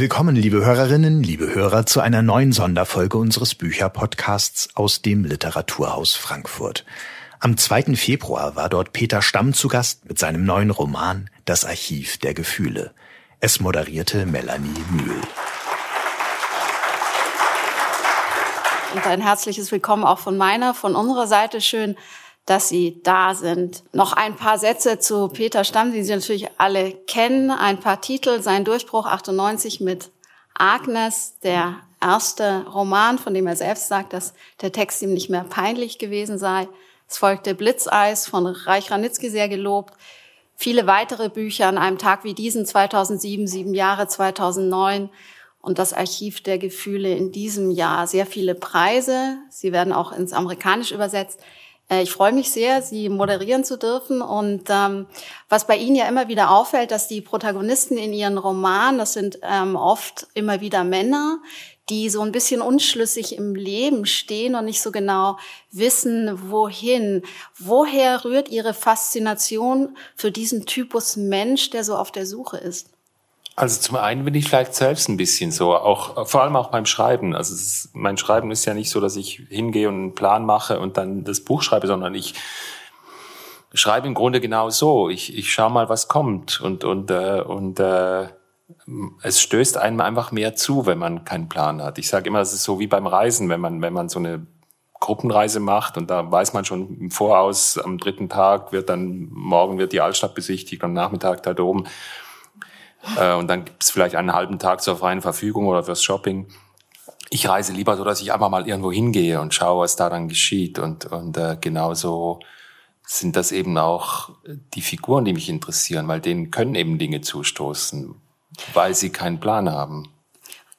Willkommen, liebe Hörerinnen, liebe Hörer, zu einer neuen Sonderfolge unseres Bücherpodcasts aus dem Literaturhaus Frankfurt. Am 2. Februar war dort Peter Stamm zu Gast mit seinem neuen Roman Das Archiv der Gefühle. Es moderierte Melanie Mühl. Und ein herzliches Willkommen auch von meiner, von unserer Seite. Schön, dass Sie da sind. Noch ein paar Sätze zu Peter Stamm, die Sie natürlich alle kennen. Ein paar Titel. Sein Durchbruch 98 mit Agnes, der erste Roman, von dem er selbst sagt, dass der Text ihm nicht mehr peinlich gewesen sei. Es folgte Blitzeis von Reich Ranitzky sehr gelobt. Viele weitere Bücher an einem Tag wie diesen 2007, sieben Jahre 2009 und das Archiv der Gefühle in diesem Jahr. Sehr viele Preise. Sie werden auch ins Amerikanische übersetzt. Äh, ich freue mich sehr, Sie moderieren zu dürfen. Und ähm, was bei Ihnen ja immer wieder auffällt, dass die Protagonisten in Ihren Romanen, das sind ähm, oft immer wieder Männer, die so ein bisschen unschlüssig im Leben stehen und nicht so genau wissen, wohin. Woher rührt Ihre Faszination für diesen Typus Mensch, der so auf der Suche ist? Also zum einen bin ich vielleicht selbst ein bisschen so, auch vor allem auch beim Schreiben. Also ist, mein Schreiben ist ja nicht so, dass ich hingehe und einen Plan mache und dann das Buch schreibe, sondern ich schreibe im Grunde genau so. Ich, ich schaue mal, was kommt und und äh, und äh, es stößt einem einfach mehr zu, wenn man keinen Plan hat. Ich sage immer, es ist so wie beim Reisen, wenn man wenn man so eine Gruppenreise macht und da weiß man schon im Voraus, am dritten Tag wird dann morgen wird die Altstadt besichtigt, am Nachmittag da oben äh, und dann gibt es vielleicht einen halben Tag zur freien Verfügung oder fürs Shopping. Ich reise lieber so, dass ich einfach mal irgendwo hingehe und schaue, was da dann geschieht. Und, und äh, genauso sind das eben auch die Figuren, die mich interessieren, weil denen können eben Dinge zustoßen, weil sie keinen Plan haben.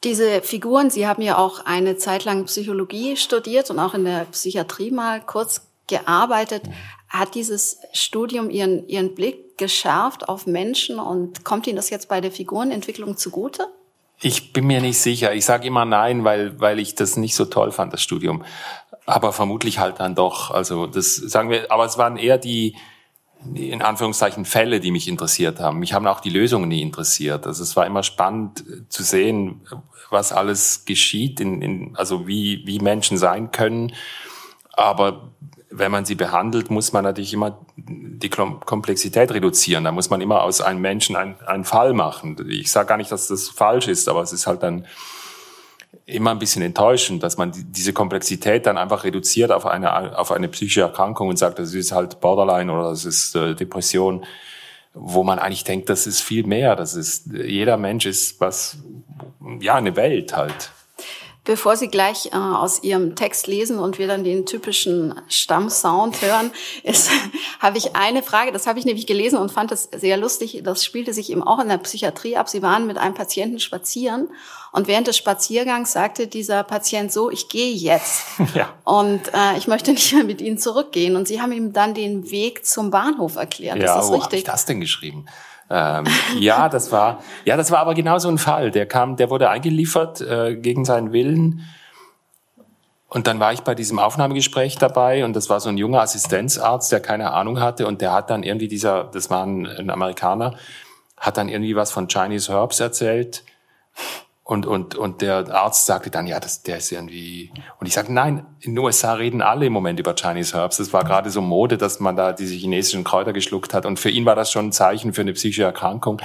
Diese Figuren, Sie haben ja auch eine Zeit lang Psychologie studiert und auch in der Psychiatrie mal kurz gearbeitet. Hat dieses Studium Ihren, Ihren Blick geschärft auf Menschen und kommt Ihnen das jetzt bei der Figurenentwicklung zugute? Ich bin mir nicht sicher. Ich sage immer nein, weil, weil ich das nicht so toll fand, das Studium. Aber vermutlich halt dann doch. Also das sagen wir, aber es waren eher die, in Anführungszeichen Fälle, die mich interessiert haben. Mich haben auch die Lösungen nie interessiert. Also es war immer spannend zu sehen, was alles geschieht, in, in, also wie, wie Menschen sein können. Aber wenn man sie behandelt, muss man natürlich immer die Komplexität reduzieren. Da muss man immer aus einem Menschen einen, einen Fall machen. Ich sage gar nicht, dass das falsch ist, aber es ist halt dann immer ein bisschen enttäuschend, dass man diese Komplexität dann einfach reduziert auf eine, auf eine psychische Erkrankung und sagt, das ist halt Borderline oder das ist äh, Depression, wo man eigentlich denkt, das ist viel mehr. Das ist, jeder Mensch ist was, ja, eine Welt halt. Bevor Sie gleich äh, aus Ihrem Text lesen und wir dann den typischen Stammsound hören, ist, habe ich eine Frage. Das habe ich nämlich gelesen und fand das sehr lustig. Das spielte sich eben auch in der Psychiatrie ab. Sie waren mit einem Patienten spazieren und während des Spaziergangs sagte dieser Patient so, ich gehe jetzt. Ja. Und äh, ich möchte nicht mehr mit Ihnen zurückgehen. Und Sie haben ihm dann den Weg zum Bahnhof erklärt. Ja, ist das wo habe ich das denn geschrieben? Ähm, ja, das war, ja, das war aber genau so ein Fall. Der kam, der wurde eingeliefert äh, gegen seinen Willen. Und dann war ich bei diesem Aufnahmegespräch dabei und das war so ein junger Assistenzarzt, der keine Ahnung hatte und der hat dann irgendwie dieser, das war ein, ein Amerikaner, hat dann irgendwie was von Chinese Herbs erzählt und, und, und der Arzt sagte dann, ja, das, der ist irgendwie. Und ich sagte, nein, in den USA reden alle im Moment über Chinese Herbs. Das war gerade so Mode, dass man da diese chinesischen Kräuter geschluckt hat. Und für ihn war das schon ein Zeichen für eine psychische Erkrankung.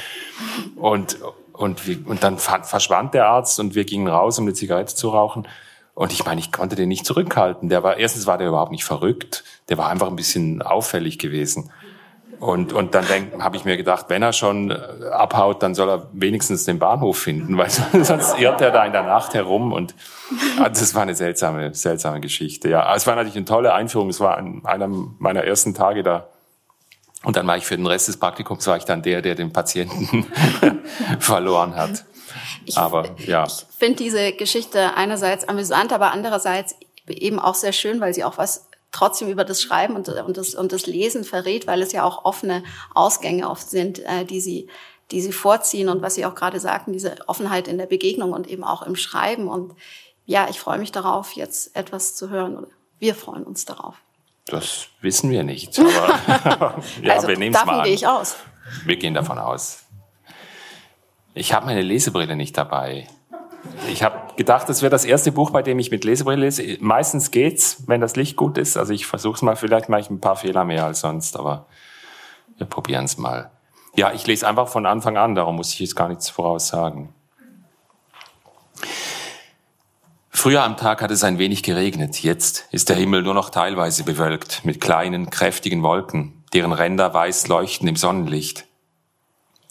Und, und, wir, und dann verschwand der Arzt und wir gingen raus, um eine Zigarette zu rauchen. Und ich meine, ich konnte den nicht zurückhalten. Der war, erstens war der überhaupt nicht verrückt. Der war einfach ein bisschen auffällig gewesen. Und, und dann habe ich mir gedacht, wenn er schon äh, abhaut, dann soll er wenigstens den Bahnhof finden, weil sonst irrt er da in der Nacht herum. Und ah, das war eine seltsame, seltsame Geschichte. Ja, es war natürlich eine tolle Einführung. Es war einer meiner ersten Tage da. Und dann war ich für den Rest des Praktikums war ich dann der, der den Patienten verloren hat. Ich, aber ja. Ich finde diese Geschichte einerseits amüsant, aber andererseits eben auch sehr schön, weil sie auch was trotzdem über das Schreiben und, und, das, und das Lesen verrät, weil es ja auch offene Ausgänge oft sind, äh, die sie die sie vorziehen und was Sie auch gerade sagten, diese Offenheit in der Begegnung und eben auch im Schreiben. Und ja, ich freue mich darauf, jetzt etwas zu hören. Wir freuen uns darauf. Das wissen wir nicht. Aber ja, also, wir nehmen es mal an. gehe ich aus. Wir gehen davon aus. Ich habe meine Lesebrille nicht dabei. Ich habe gedacht, das wäre das erste Buch, bei dem ich mit Lesebrille lese. Meistens geht's, wenn das Licht gut ist. Also ich versuche es mal, vielleicht mache ich ein paar Fehler mehr als sonst, aber wir probieren es mal. Ja, ich lese einfach von Anfang an, darum muss ich jetzt gar nichts voraussagen. Früher am Tag hat es ein wenig geregnet. Jetzt ist der Himmel nur noch teilweise bewölkt mit kleinen, kräftigen Wolken, deren Ränder weiß leuchten im Sonnenlicht.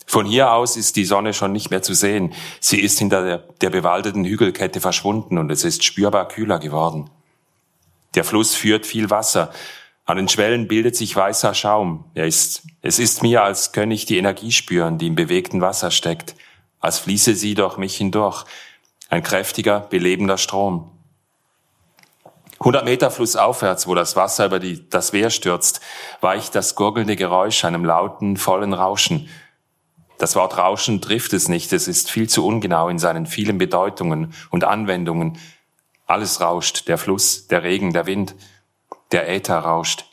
Von hier aus ist die Sonne schon nicht mehr zu sehen. Sie ist hinter der, der bewaldeten Hügelkette verschwunden und es ist spürbar kühler geworden. Der Fluss führt viel Wasser. An den Schwellen bildet sich weißer Schaum. Er ist, es ist mir, als könne ich die Energie spüren, die im bewegten Wasser steckt, als fließe sie durch mich hindurch. Ein kräftiger, belebender Strom. 100 Meter flussaufwärts, wo das Wasser über die, das Wehr stürzt, weicht das gurgelnde Geräusch einem lauten, vollen Rauschen. Das Wort Rauschen trifft es nicht, es ist viel zu ungenau in seinen vielen Bedeutungen und Anwendungen. Alles rauscht, der Fluss, der Regen, der Wind, der Äther rauscht.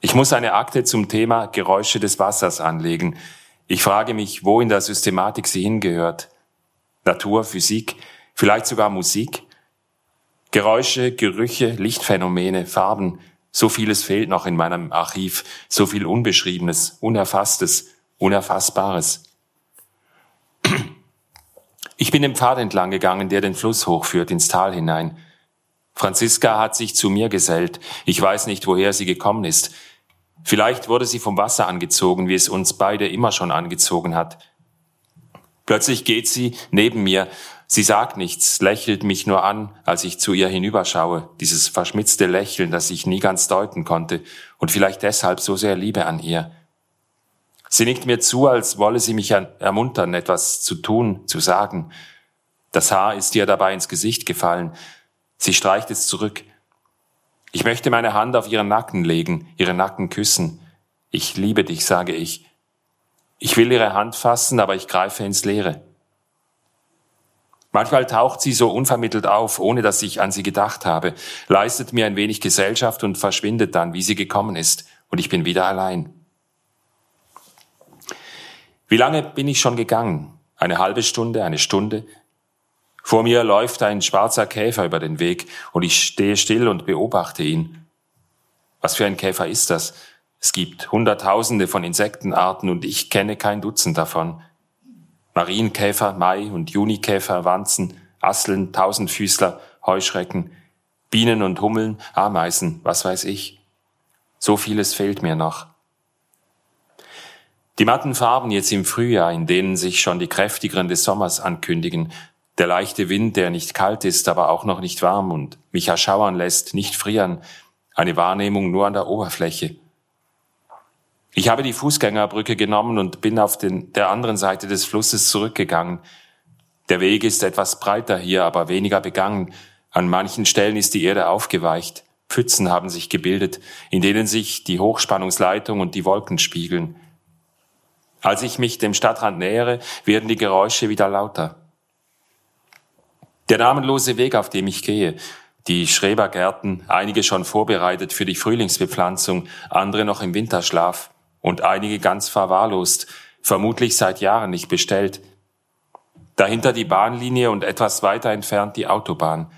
Ich muss eine Akte zum Thema Geräusche des Wassers anlegen. Ich frage mich, wo in der Systematik sie hingehört. Natur, Physik, vielleicht sogar Musik. Geräusche, Gerüche, Lichtphänomene, Farben, so vieles fehlt noch in meinem Archiv, so viel Unbeschriebenes, Unerfasstes, Unerfassbares. Ich bin den Pfad entlang gegangen, der den Fluss hochführt ins Tal hinein. Franziska hat sich zu mir gesellt. Ich weiß nicht, woher sie gekommen ist. Vielleicht wurde sie vom Wasser angezogen, wie es uns beide immer schon angezogen hat. Plötzlich geht sie neben mir. Sie sagt nichts, lächelt mich nur an, als ich zu ihr hinüberschaue. Dieses verschmitzte Lächeln, das ich nie ganz deuten konnte und vielleicht deshalb so sehr Liebe an ihr. Sie nickt mir zu, als wolle sie mich ermuntern, etwas zu tun, zu sagen. Das Haar ist ihr dabei ins Gesicht gefallen. Sie streicht es zurück. Ich möchte meine Hand auf ihren Nacken legen, ihren Nacken küssen. Ich liebe dich, sage ich. Ich will ihre Hand fassen, aber ich greife ins Leere. Manchmal taucht sie so unvermittelt auf, ohne dass ich an sie gedacht habe, leistet mir ein wenig Gesellschaft und verschwindet dann, wie sie gekommen ist, und ich bin wieder allein. Wie lange bin ich schon gegangen? Eine halbe Stunde, eine Stunde? Vor mir läuft ein schwarzer Käfer über den Weg und ich stehe still und beobachte ihn. Was für ein Käfer ist das? Es gibt Hunderttausende von Insektenarten und ich kenne kein Dutzend davon. Marienkäfer, Mai- und Junikäfer, Wanzen, Asseln, Tausendfüßler, Heuschrecken, Bienen und Hummeln, Ameisen, was weiß ich. So vieles fehlt mir noch. Die matten Farben jetzt im Frühjahr, in denen sich schon die kräftigeren des Sommers ankündigen, der leichte Wind, der nicht kalt ist, aber auch noch nicht warm und mich erschauern lässt, nicht frieren, eine Wahrnehmung nur an der Oberfläche. Ich habe die Fußgängerbrücke genommen und bin auf den, der anderen Seite des Flusses zurückgegangen. Der Weg ist etwas breiter hier, aber weniger begangen. An manchen Stellen ist die Erde aufgeweicht. Pfützen haben sich gebildet, in denen sich die Hochspannungsleitung und die Wolken spiegeln. Als ich mich dem Stadtrand nähere, werden die Geräusche wieder lauter. Der namenlose Weg, auf dem ich gehe, die Schrebergärten, einige schon vorbereitet für die Frühlingsbepflanzung, andere noch im Winterschlaf und einige ganz verwahrlost, vermutlich seit Jahren nicht bestellt. Dahinter die Bahnlinie und etwas weiter entfernt die Autobahn.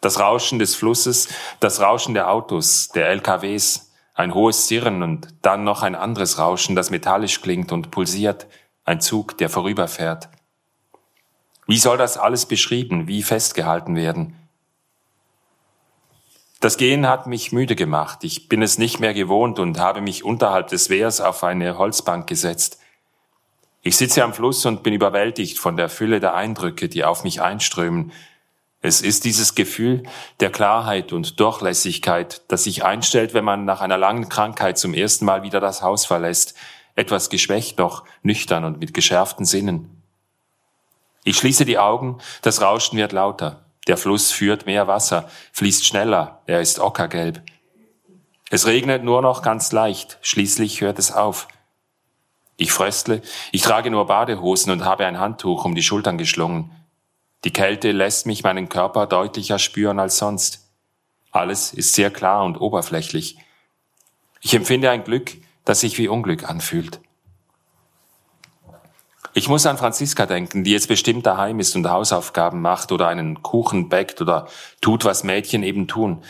Das Rauschen des Flusses, das Rauschen der Autos, der LKWs, ein hohes Sirren und dann noch ein anderes Rauschen, das metallisch klingt und pulsiert, ein Zug, der vorüberfährt. Wie soll das alles beschrieben, wie festgehalten werden? Das Gehen hat mich müde gemacht. Ich bin es nicht mehr gewohnt und habe mich unterhalb des Wehrs auf eine Holzbank gesetzt. Ich sitze am Fluss und bin überwältigt von der Fülle der Eindrücke, die auf mich einströmen, es ist dieses Gefühl der Klarheit und Durchlässigkeit, das sich einstellt, wenn man nach einer langen Krankheit zum ersten Mal wieder das Haus verlässt, etwas geschwächt noch, nüchtern und mit geschärften Sinnen. Ich schließe die Augen, das Rauschen wird lauter, der Fluss führt mehr Wasser, fließt schneller, er ist ockergelb. Es regnet nur noch ganz leicht, schließlich hört es auf. Ich fröstle, ich trage nur Badehosen und habe ein Handtuch um die Schultern geschlungen. Die Kälte lässt mich meinen Körper deutlicher spüren als sonst. Alles ist sehr klar und oberflächlich. Ich empfinde ein Glück, das sich wie Unglück anfühlt. Ich muss an Franziska denken, die jetzt bestimmt daheim ist und Hausaufgaben macht oder einen Kuchen backt oder tut, was Mädchen eben tun.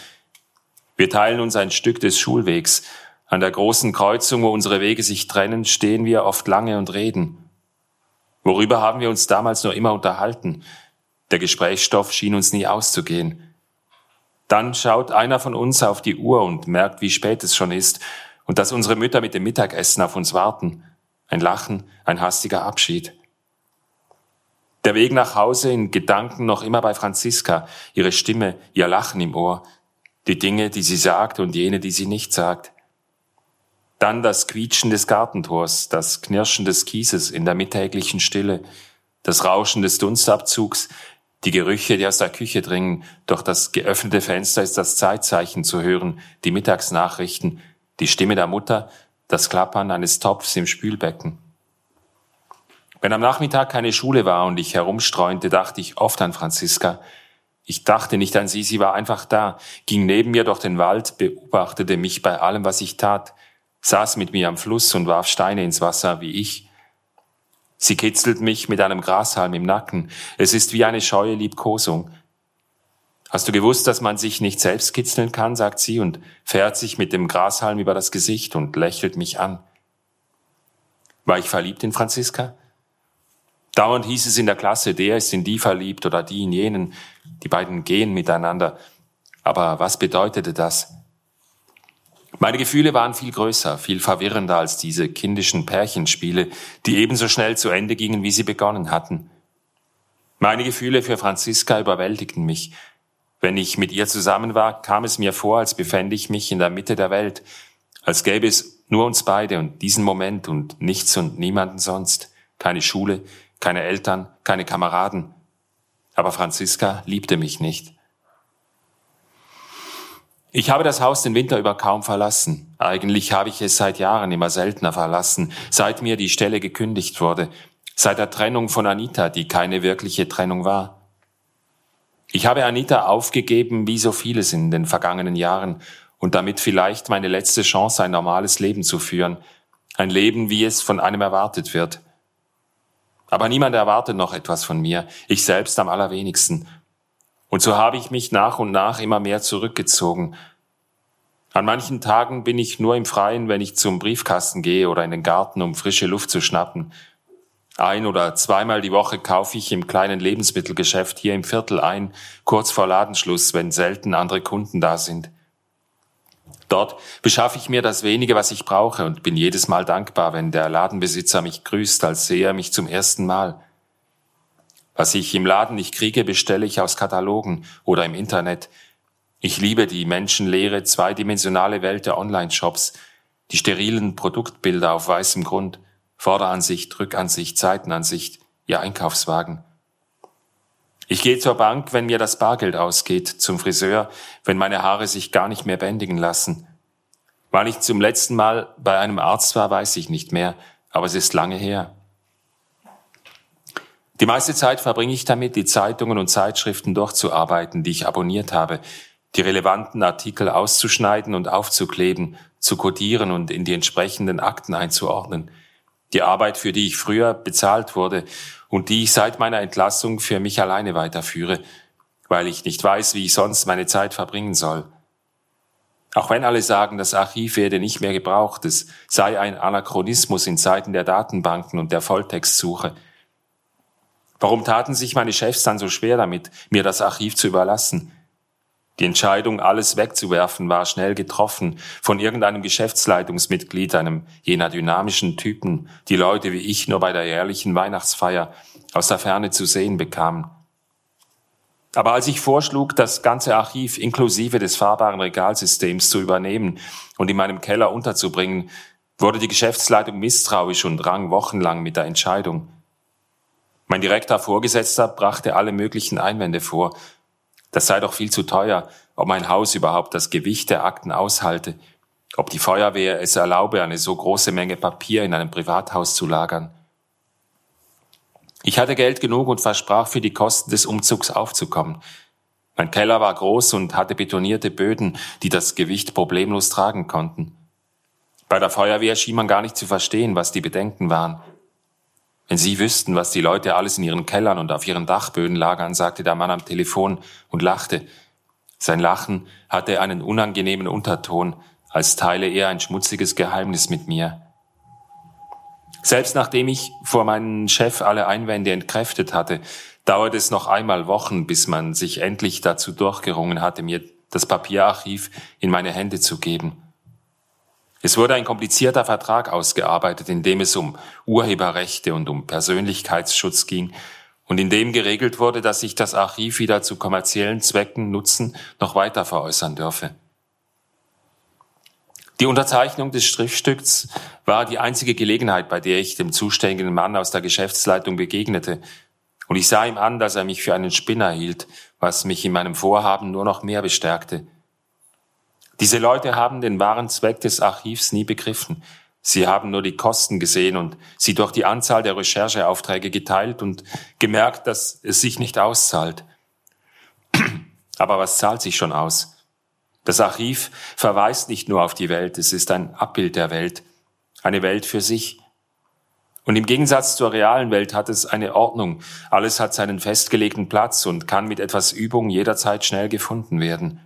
Wir teilen uns ein Stück des Schulwegs. An der großen Kreuzung, wo unsere Wege sich trennen, stehen wir oft lange und reden. Worüber haben wir uns damals nur immer unterhalten? Der Gesprächsstoff schien uns nie auszugehen. Dann schaut einer von uns auf die Uhr und merkt, wie spät es schon ist und dass unsere Mütter mit dem Mittagessen auf uns warten. Ein Lachen, ein hastiger Abschied. Der Weg nach Hause in Gedanken noch immer bei Franziska, ihre Stimme, ihr Lachen im Ohr, die Dinge, die sie sagt und jene, die sie nicht sagt. Dann das Quietschen des Gartentors, das Knirschen des Kieses in der mittäglichen Stille, das Rauschen des Dunstabzugs, die Gerüche, die aus der Küche dringen. Durch das geöffnete Fenster ist das Zeitzeichen zu hören, die Mittagsnachrichten, die Stimme der Mutter, das Klappern eines Topfs im Spülbecken. Wenn am Nachmittag keine Schule war und ich herumstreunte, dachte ich oft an Franziska. Ich dachte nicht an sie, sie war einfach da, ging neben mir durch den Wald, beobachtete mich bei allem, was ich tat, saß mit mir am Fluss und warf Steine ins Wasser, wie ich. Sie kitzelt mich mit einem Grashalm im Nacken. Es ist wie eine scheue Liebkosung. Hast du gewusst, dass man sich nicht selbst kitzeln kann, sagt sie und fährt sich mit dem Grashalm über das Gesicht und lächelt mich an. War ich verliebt in Franziska? Dauernd hieß es in der Klasse, der ist in die verliebt oder die in jenen. Die beiden gehen miteinander. Aber was bedeutete das? Meine Gefühle waren viel größer, viel verwirrender als diese kindischen Pärchenspiele, die ebenso schnell zu Ende gingen, wie sie begonnen hatten. Meine Gefühle für Franziska überwältigten mich. Wenn ich mit ihr zusammen war, kam es mir vor, als befände ich mich in der Mitte der Welt, als gäbe es nur uns beide und diesen Moment und nichts und niemanden sonst, keine Schule, keine Eltern, keine Kameraden. Aber Franziska liebte mich nicht. Ich habe das Haus den Winter über kaum verlassen. Eigentlich habe ich es seit Jahren immer seltener verlassen, seit mir die Stelle gekündigt wurde, seit der Trennung von Anita, die keine wirkliche Trennung war. Ich habe Anita aufgegeben, wie so vieles in den vergangenen Jahren, und damit vielleicht meine letzte Chance, ein normales Leben zu führen, ein Leben, wie es von einem erwartet wird. Aber niemand erwartet noch etwas von mir, ich selbst am allerwenigsten. Und so habe ich mich nach und nach immer mehr zurückgezogen. An manchen Tagen bin ich nur im Freien, wenn ich zum Briefkasten gehe oder in den Garten, um frische Luft zu schnappen. Ein oder zweimal die Woche kaufe ich im kleinen Lebensmittelgeschäft hier im Viertel ein, kurz vor Ladenschluss, wenn selten andere Kunden da sind. Dort beschaffe ich mir das wenige, was ich brauche und bin jedes Mal dankbar, wenn der Ladenbesitzer mich grüßt, als sehe er mich zum ersten Mal. Was ich im Laden nicht kriege, bestelle ich aus Katalogen oder im Internet. Ich liebe die menschenleere, zweidimensionale Welt der Online-Shops, die sterilen Produktbilder auf weißem Grund. Vorderansicht, Rückansicht, Seitenansicht, Ihr Einkaufswagen. Ich gehe zur Bank, wenn mir das Bargeld ausgeht, zum Friseur, wenn meine Haare sich gar nicht mehr bändigen lassen. Wann ich zum letzten Mal bei einem Arzt war, weiß ich nicht mehr, aber es ist lange her. Die meiste Zeit verbringe ich damit, die Zeitungen und Zeitschriften durchzuarbeiten, die ich abonniert habe, die relevanten Artikel auszuschneiden und aufzukleben, zu kodieren und in die entsprechenden Akten einzuordnen die Arbeit, für die ich früher bezahlt wurde und die ich seit meiner Entlassung für mich alleine weiterführe, weil ich nicht weiß, wie ich sonst meine Zeit verbringen soll. Auch wenn alle sagen, das Archiv werde nicht mehr gebraucht, es sei ein Anachronismus in Zeiten der Datenbanken und der Volltextsuche. Warum taten sich meine Chefs dann so schwer damit, mir das Archiv zu überlassen? Die Entscheidung, alles wegzuwerfen, war schnell getroffen von irgendeinem Geschäftsleitungsmitglied, einem jener dynamischen Typen, die Leute wie ich nur bei der jährlichen Weihnachtsfeier aus der Ferne zu sehen bekamen. Aber als ich vorschlug, das ganze Archiv inklusive des fahrbaren Regalsystems zu übernehmen und in meinem Keller unterzubringen, wurde die Geschäftsleitung misstrauisch und rang wochenlang mit der Entscheidung. Mein direkter Vorgesetzter brachte alle möglichen Einwände vor, das sei doch viel zu teuer, ob mein Haus überhaupt das Gewicht der Akten aushalte, ob die Feuerwehr es erlaube, eine so große Menge Papier in einem Privathaus zu lagern. Ich hatte Geld genug und versprach für die Kosten des Umzugs aufzukommen. Mein Keller war groß und hatte betonierte Böden, die das Gewicht problemlos tragen konnten. Bei der Feuerwehr schien man gar nicht zu verstehen, was die Bedenken waren. Wenn Sie wüssten, was die Leute alles in ihren Kellern und auf ihren Dachböden lagern, sagte der Mann am Telefon und lachte. Sein Lachen hatte einen unangenehmen Unterton, als teile er ein schmutziges Geheimnis mit mir. Selbst nachdem ich vor meinem Chef alle Einwände entkräftet hatte, dauerte es noch einmal Wochen, bis man sich endlich dazu durchgerungen hatte, mir das Papierarchiv in meine Hände zu geben. Es wurde ein komplizierter Vertrag ausgearbeitet, in dem es um Urheberrechte und um Persönlichkeitsschutz ging und in dem geregelt wurde, dass sich das Archiv wieder zu kommerziellen Zwecken nutzen noch weiter veräußern dürfe. Die Unterzeichnung des Schriftstücks war die einzige Gelegenheit, bei der ich dem zuständigen Mann aus der Geschäftsleitung begegnete. Und ich sah ihm an, dass er mich für einen Spinner hielt, was mich in meinem Vorhaben nur noch mehr bestärkte. Diese Leute haben den wahren Zweck des Archivs nie begriffen. Sie haben nur die Kosten gesehen und sie durch die Anzahl der Rechercheaufträge geteilt und gemerkt, dass es sich nicht auszahlt. Aber was zahlt sich schon aus? Das Archiv verweist nicht nur auf die Welt, es ist ein Abbild der Welt, eine Welt für sich. Und im Gegensatz zur realen Welt hat es eine Ordnung. Alles hat seinen festgelegten Platz und kann mit etwas Übung jederzeit schnell gefunden werden.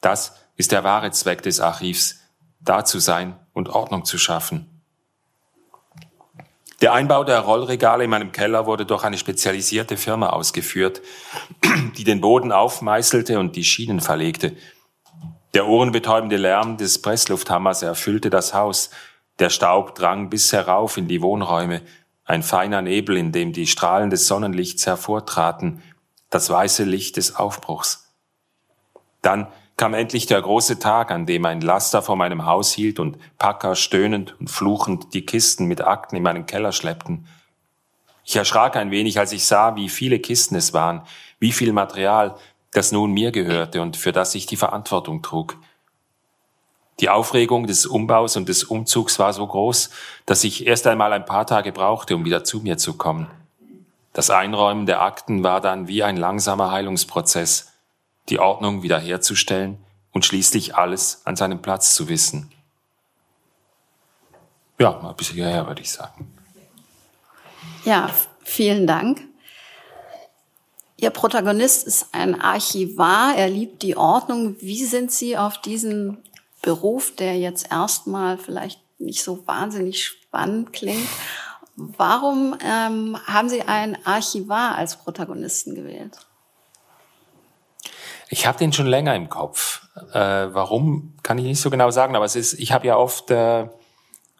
Das ist der wahre Zweck des Archivs, da zu sein und Ordnung zu schaffen. Der Einbau der Rollregale in meinem Keller wurde durch eine spezialisierte Firma ausgeführt, die den Boden aufmeißelte und die Schienen verlegte. Der ohrenbetäubende Lärm des Presslufthammers erfüllte das Haus. Der Staub drang bis herauf in die Wohnräume. Ein feiner Nebel, in dem die Strahlen des Sonnenlichts hervortraten. Das weiße Licht des Aufbruchs. Dann kam endlich der große Tag, an dem ein Laster vor meinem Haus hielt und Packer stöhnend und fluchend die Kisten mit Akten in meinen Keller schleppten. Ich erschrak ein wenig, als ich sah, wie viele Kisten es waren, wie viel Material, das nun mir gehörte und für das ich die Verantwortung trug. Die Aufregung des Umbaus und des Umzugs war so groß, dass ich erst einmal ein paar Tage brauchte, um wieder zu mir zu kommen. Das Einräumen der Akten war dann wie ein langsamer Heilungsprozess, die Ordnung wiederherzustellen und schließlich alles an seinem Platz zu wissen. Ja, mal ein bisschen hierher, würde ich sagen. Ja, vielen Dank. Ihr Protagonist ist ein Archivar, er liebt die Ordnung. Wie sind Sie auf diesen Beruf, der jetzt erstmal vielleicht nicht so wahnsinnig spannend klingt, warum ähm, haben Sie einen Archivar als Protagonisten gewählt? Ich habe den schon länger im Kopf. Äh, warum kann ich nicht so genau sagen, aber es ist, ich habe ja oft, äh,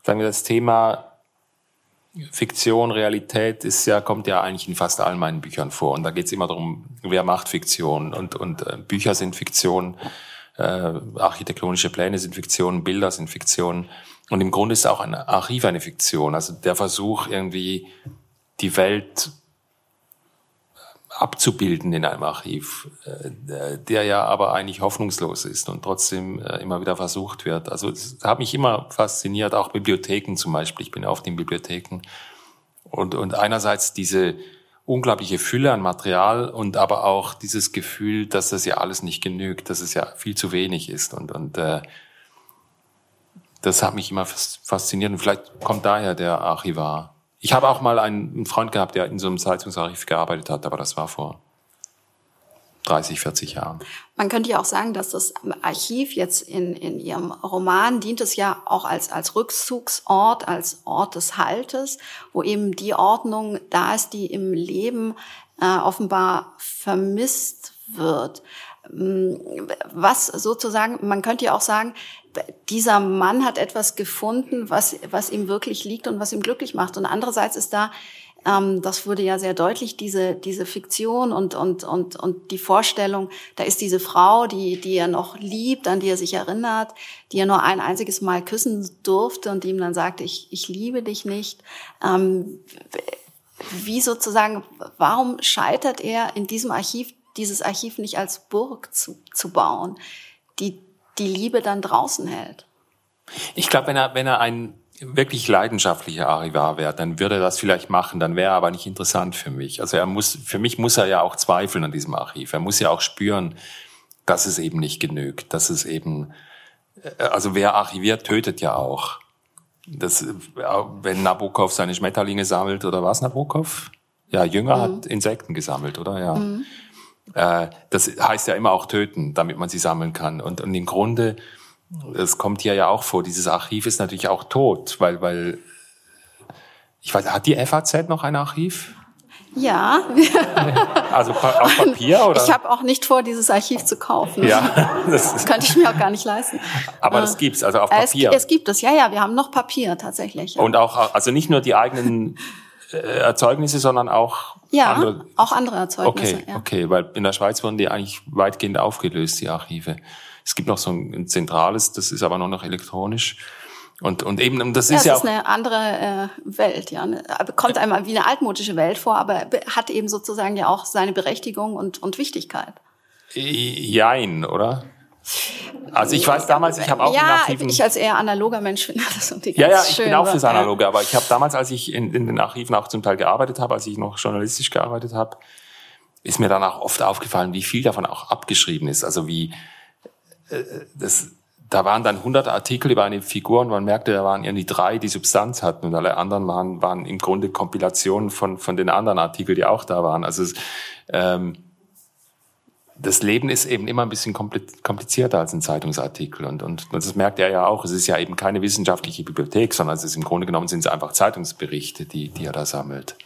sagen wir, das Thema Fiktion, Realität ist ja, kommt ja eigentlich in fast allen meinen Büchern vor. Und da geht es immer darum, wer macht Fiktion. Und, und äh, Bücher sind Fiktion, äh, architektonische Pläne sind Fiktion, Bilder sind Fiktion. Und im Grunde ist auch ein Archiv eine Fiktion. Also der Versuch, irgendwie die Welt abzubilden in einem Archiv, äh, der ja aber eigentlich hoffnungslos ist und trotzdem äh, immer wieder versucht wird. Also es hat mich immer fasziniert, auch Bibliotheken zum Beispiel. Ich bin oft in Bibliotheken. Und, und einerseits diese unglaubliche Fülle an Material und aber auch dieses Gefühl, dass das ja alles nicht genügt, dass es ja viel zu wenig ist. Und, und äh, das hat mich immer fasziniert. Und vielleicht kommt daher der Archivar. Ich habe auch mal einen Freund gehabt, der in so einem Zeitungsarchiv gearbeitet hat, aber das war vor 30, 40 Jahren. Man könnte ja auch sagen, dass das Archiv jetzt in, in Ihrem Roman dient es ja auch als, als Rückzugsort, als Ort des Haltes, wo eben die Ordnung da ist, die im Leben äh, offenbar vermisst wird. Hm, was sozusagen, man könnte ja auch sagen, dieser Mann hat etwas gefunden, was, was ihm wirklich liegt und was ihm glücklich macht. Und andererseits ist da, ähm, das wurde ja sehr deutlich, diese, diese Fiktion und, und, und, und die Vorstellung, da ist diese Frau, die, die er noch liebt, an die er sich erinnert, die er nur ein einziges Mal küssen durfte und die ihm dann sagte, ich, ich liebe dich nicht. Ähm, wie sozusagen, warum scheitert er in diesem Archiv, dieses Archiv nicht als Burg zu, zu bauen, die die Liebe dann draußen hält. Ich glaube, wenn er, wenn er ein wirklich leidenschaftlicher Archivar wäre, dann würde er das vielleicht machen, dann wäre er aber nicht interessant für mich. Also er muss, für mich muss er ja auch zweifeln an diesem Archiv. Er muss ja auch spüren, dass es eben nicht genügt, dass es eben, äh, also wer archiviert, tötet ja auch. das, wenn Nabokov seine Schmetterlinge sammelt, oder was Nabokov? Ja, Jünger mhm. hat Insekten gesammelt, oder? Ja. Mhm. Äh, das heißt ja immer auch töten, damit man sie sammeln kann. Und, und im Grunde, es kommt hier ja auch vor, dieses Archiv ist natürlich auch tot, weil, weil ich weiß, hat die FAZ noch ein Archiv? Ja. Also auf Papier oder? Ich habe auch nicht vor, dieses Archiv zu kaufen. Ja, das, das könnte ich mir auch gar nicht leisten. Aber das gibt's also auf Papier. Es, es gibt es, ja, ja. Wir haben noch Papier tatsächlich. Ja. Und auch also nicht nur die eigenen äh, Erzeugnisse, sondern auch ja, andere. auch andere Erzeugnisse. Okay, ja. okay, weil in der Schweiz wurden die eigentlich weitgehend aufgelöst, die Archive. Es gibt noch so ein zentrales, das ist aber nur noch elektronisch. Und, und eben, das ja, ist ja auch. Das ist eine andere äh, Welt, ja. Kommt einem wie eine altmodische Welt vor, aber hat eben sozusagen ja auch seine Berechtigung und, und Wichtigkeit. Jein, oder? Also ich weiß damals, ich habe auch ja, in Archiven... ich als eher analoger Mensch finde das irgendwie Ja, ja, ich schön, bin auch fürs Analoge, aber ich habe damals, als ich in, in den Archiven auch zum Teil gearbeitet habe, als ich noch journalistisch gearbeitet habe, ist mir danach oft aufgefallen, wie viel davon auch abgeschrieben ist. Also wie äh, das da waren dann 100 Artikel über eine Figur und man merkte, da waren irgendwie drei, die Substanz hatten und alle anderen waren, waren im Grunde Kompilationen von, von den anderen Artikeln, die auch da waren. Also ähm, das Leben ist eben immer ein bisschen komplizierter als ein Zeitungsartikel und, und, das merkt er ja auch. Es ist ja eben keine wissenschaftliche Bibliothek, sondern es ist im Grunde genommen sind es einfach Zeitungsberichte, die, die er da sammelt.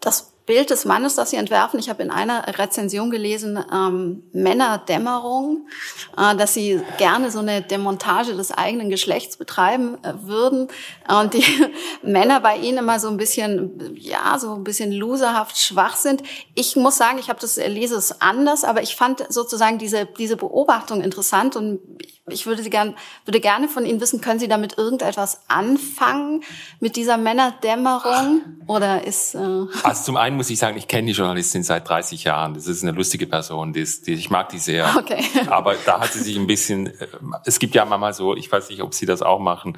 Das Bild des Mannes, das Sie entwerfen. Ich habe in einer Rezension gelesen, ähm, Männerdämmerung, äh, dass Sie gerne so eine Demontage des eigenen Geschlechts betreiben äh, würden und die Männer bei Ihnen immer so ein bisschen, ja, so ein bisschen loserhaft schwach sind. Ich muss sagen, ich habe das lese es anders, aber ich fand sozusagen diese diese Beobachtung interessant und ich würde, Sie gern, würde gerne von Ihnen wissen, können Sie damit irgendetwas anfangen mit dieser Männerdämmerung? Oder ist... Äh also zum einen muss ich sagen, ich kenne die Journalistin seit 30 Jahren. Das ist eine lustige Person. Die ist, die, ich mag die sehr. Okay. Aber da hat sie sich ein bisschen... Äh, es gibt ja manchmal so, ich weiß nicht, ob Sie das auch machen,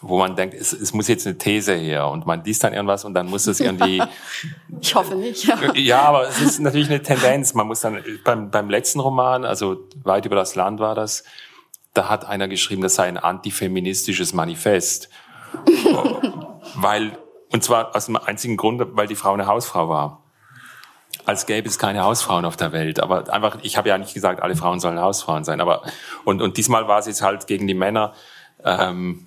wo man denkt, es, es muss jetzt eine These her und man liest dann irgendwas und dann muss es irgendwie. Ich hoffe nicht. Ja, ja aber es ist natürlich eine Tendenz. Man muss dann beim, beim letzten Roman, also weit über das Land war das, da hat einer geschrieben, das sei ein antifeministisches Manifest. weil, und zwar aus dem einzigen Grund, weil die Frau eine Hausfrau war. Als gäbe es keine Hausfrauen auf der Welt. Aber einfach, ich habe ja nicht gesagt, alle Frauen sollen Hausfrauen sein. Aber und, und diesmal war es jetzt halt gegen die Männer. Ähm,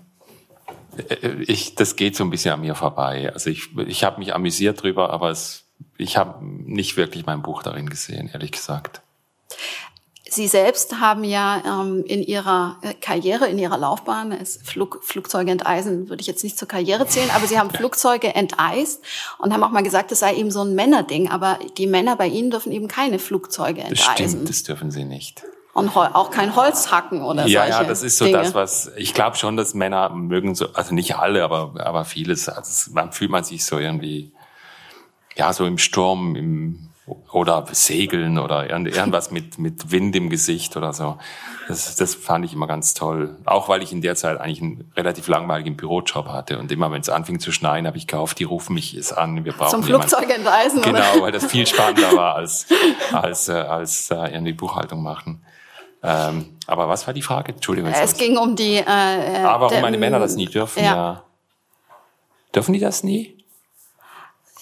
ich, das geht so ein bisschen an mir vorbei. Also ich, ich habe mich amüsiert drüber, aber es, ich habe nicht wirklich mein Buch darin gesehen, ehrlich gesagt. Sie selbst haben ja ähm, in Ihrer äh, Karriere, in Ihrer Laufbahn, es Flug, Flugzeuge enteisen würde ich jetzt nicht zur Karriere zählen, aber Sie haben Flugzeuge enteist und haben auch mal gesagt, das sei eben so ein Männerding. Aber die Männer bei Ihnen dürfen eben keine Flugzeuge enteisen. Das stimmt, das dürfen sie nicht. Und auch kein Holz hacken oder ja, solche Ja, das ist so Dinge. das, was ich glaube schon, dass Männer mögen so, also nicht alle, aber aber vieles. Also man fühlt man sich so irgendwie, ja, so im Sturm, im oder segeln oder irgendwas mit, mit Wind im Gesicht oder so. Das, das fand ich immer ganz toll. Auch weil ich in der Zeit eigentlich einen relativ langweiligen Bürojob hatte. Und immer, wenn es anfing zu schneien, habe ich gehofft, die rufen mich es an. Wir brauchen Zum Flugzeug entweisen, Genau, oder? weil das viel spannender war als, als, äh, als äh, irgendwie Buchhaltung machen. Ähm, aber was war die Frage? Entschuldigung. Es ging um die... Äh, ah, warum meine Männer das nie dürfen, ja. ja. Dürfen die das nie?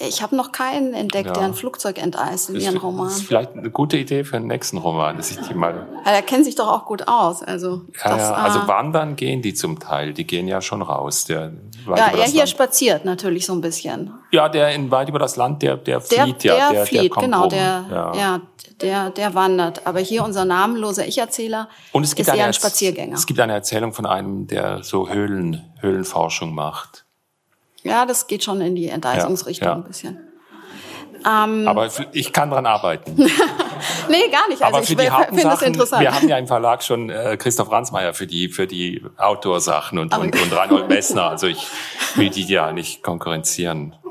Ich habe noch keinen entdeckt, ja. der ein Flugzeug enteist in ihren Roman. Das ist vielleicht eine gute Idee für den nächsten Roman, dass ich die mal. Ja, der kennt sich doch auch gut aus. Also, ja, das, ja. also wandern gehen die zum Teil, die gehen ja schon raus. Der ja, er hier Land. spaziert natürlich so ein bisschen. Ja, der in weit über das Land, der der flieht der, ja, der, flieht, der genau, rum. der ja. ja. der der wandert. Aber hier unser namenloser Ich-Erzähler ist eher ein Spaziergänger. Es gibt eine Erzählung von einem, der so Höhlen Höhlenforschung macht. Ja, das geht schon in die Enteisungsrichtung ein bisschen. Ähm, Aber ich kann dran arbeiten. nee, gar nicht. Also Aber für ich die finde es interessant. Wir haben ja im Verlag schon äh, Christoph Ransmayr für die für die Outdoor-Sachen und, und, und Reinhold Messner. Also ich will die ja nicht konkurrenzieren.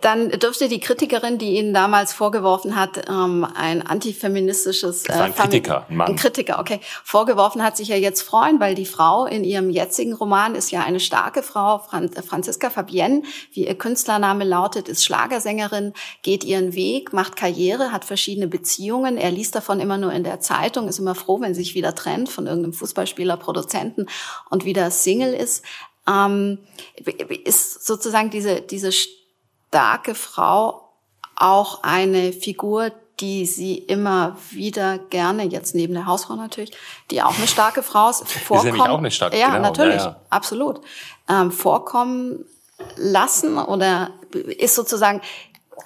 dann dürfte die Kritikerin, die Ihnen damals vorgeworfen hat, ähm, ein antifeministisches äh, ein Kritiker, ein, Mann. ein Kritiker, okay, vorgeworfen hat, sich ja jetzt freuen, weil die Frau in ihrem jetzigen Roman ist ja eine starke Frau, Franziska Fabienne, wie ihr Künstlername lautet, ist Schlagersängerin, geht ihren Weg, macht Karriere, hat verschiedene Beziehungen. Er liest davon immer nur in der Zeitung, ist immer froh, wenn sie sich wieder trennt von irgendeinem Fußballspieler, Produzenten und wieder Single ist. Ähm, ist sozusagen diese, diese starke Frau auch eine Figur, die sie immer wieder gerne, jetzt neben der Hausfrau natürlich, die auch eine starke Frau ist, vorkommen. Ist nämlich auch eine starke Ja, genau, natürlich, ja, ja. absolut. Ähm, vorkommen lassen oder ist sozusagen,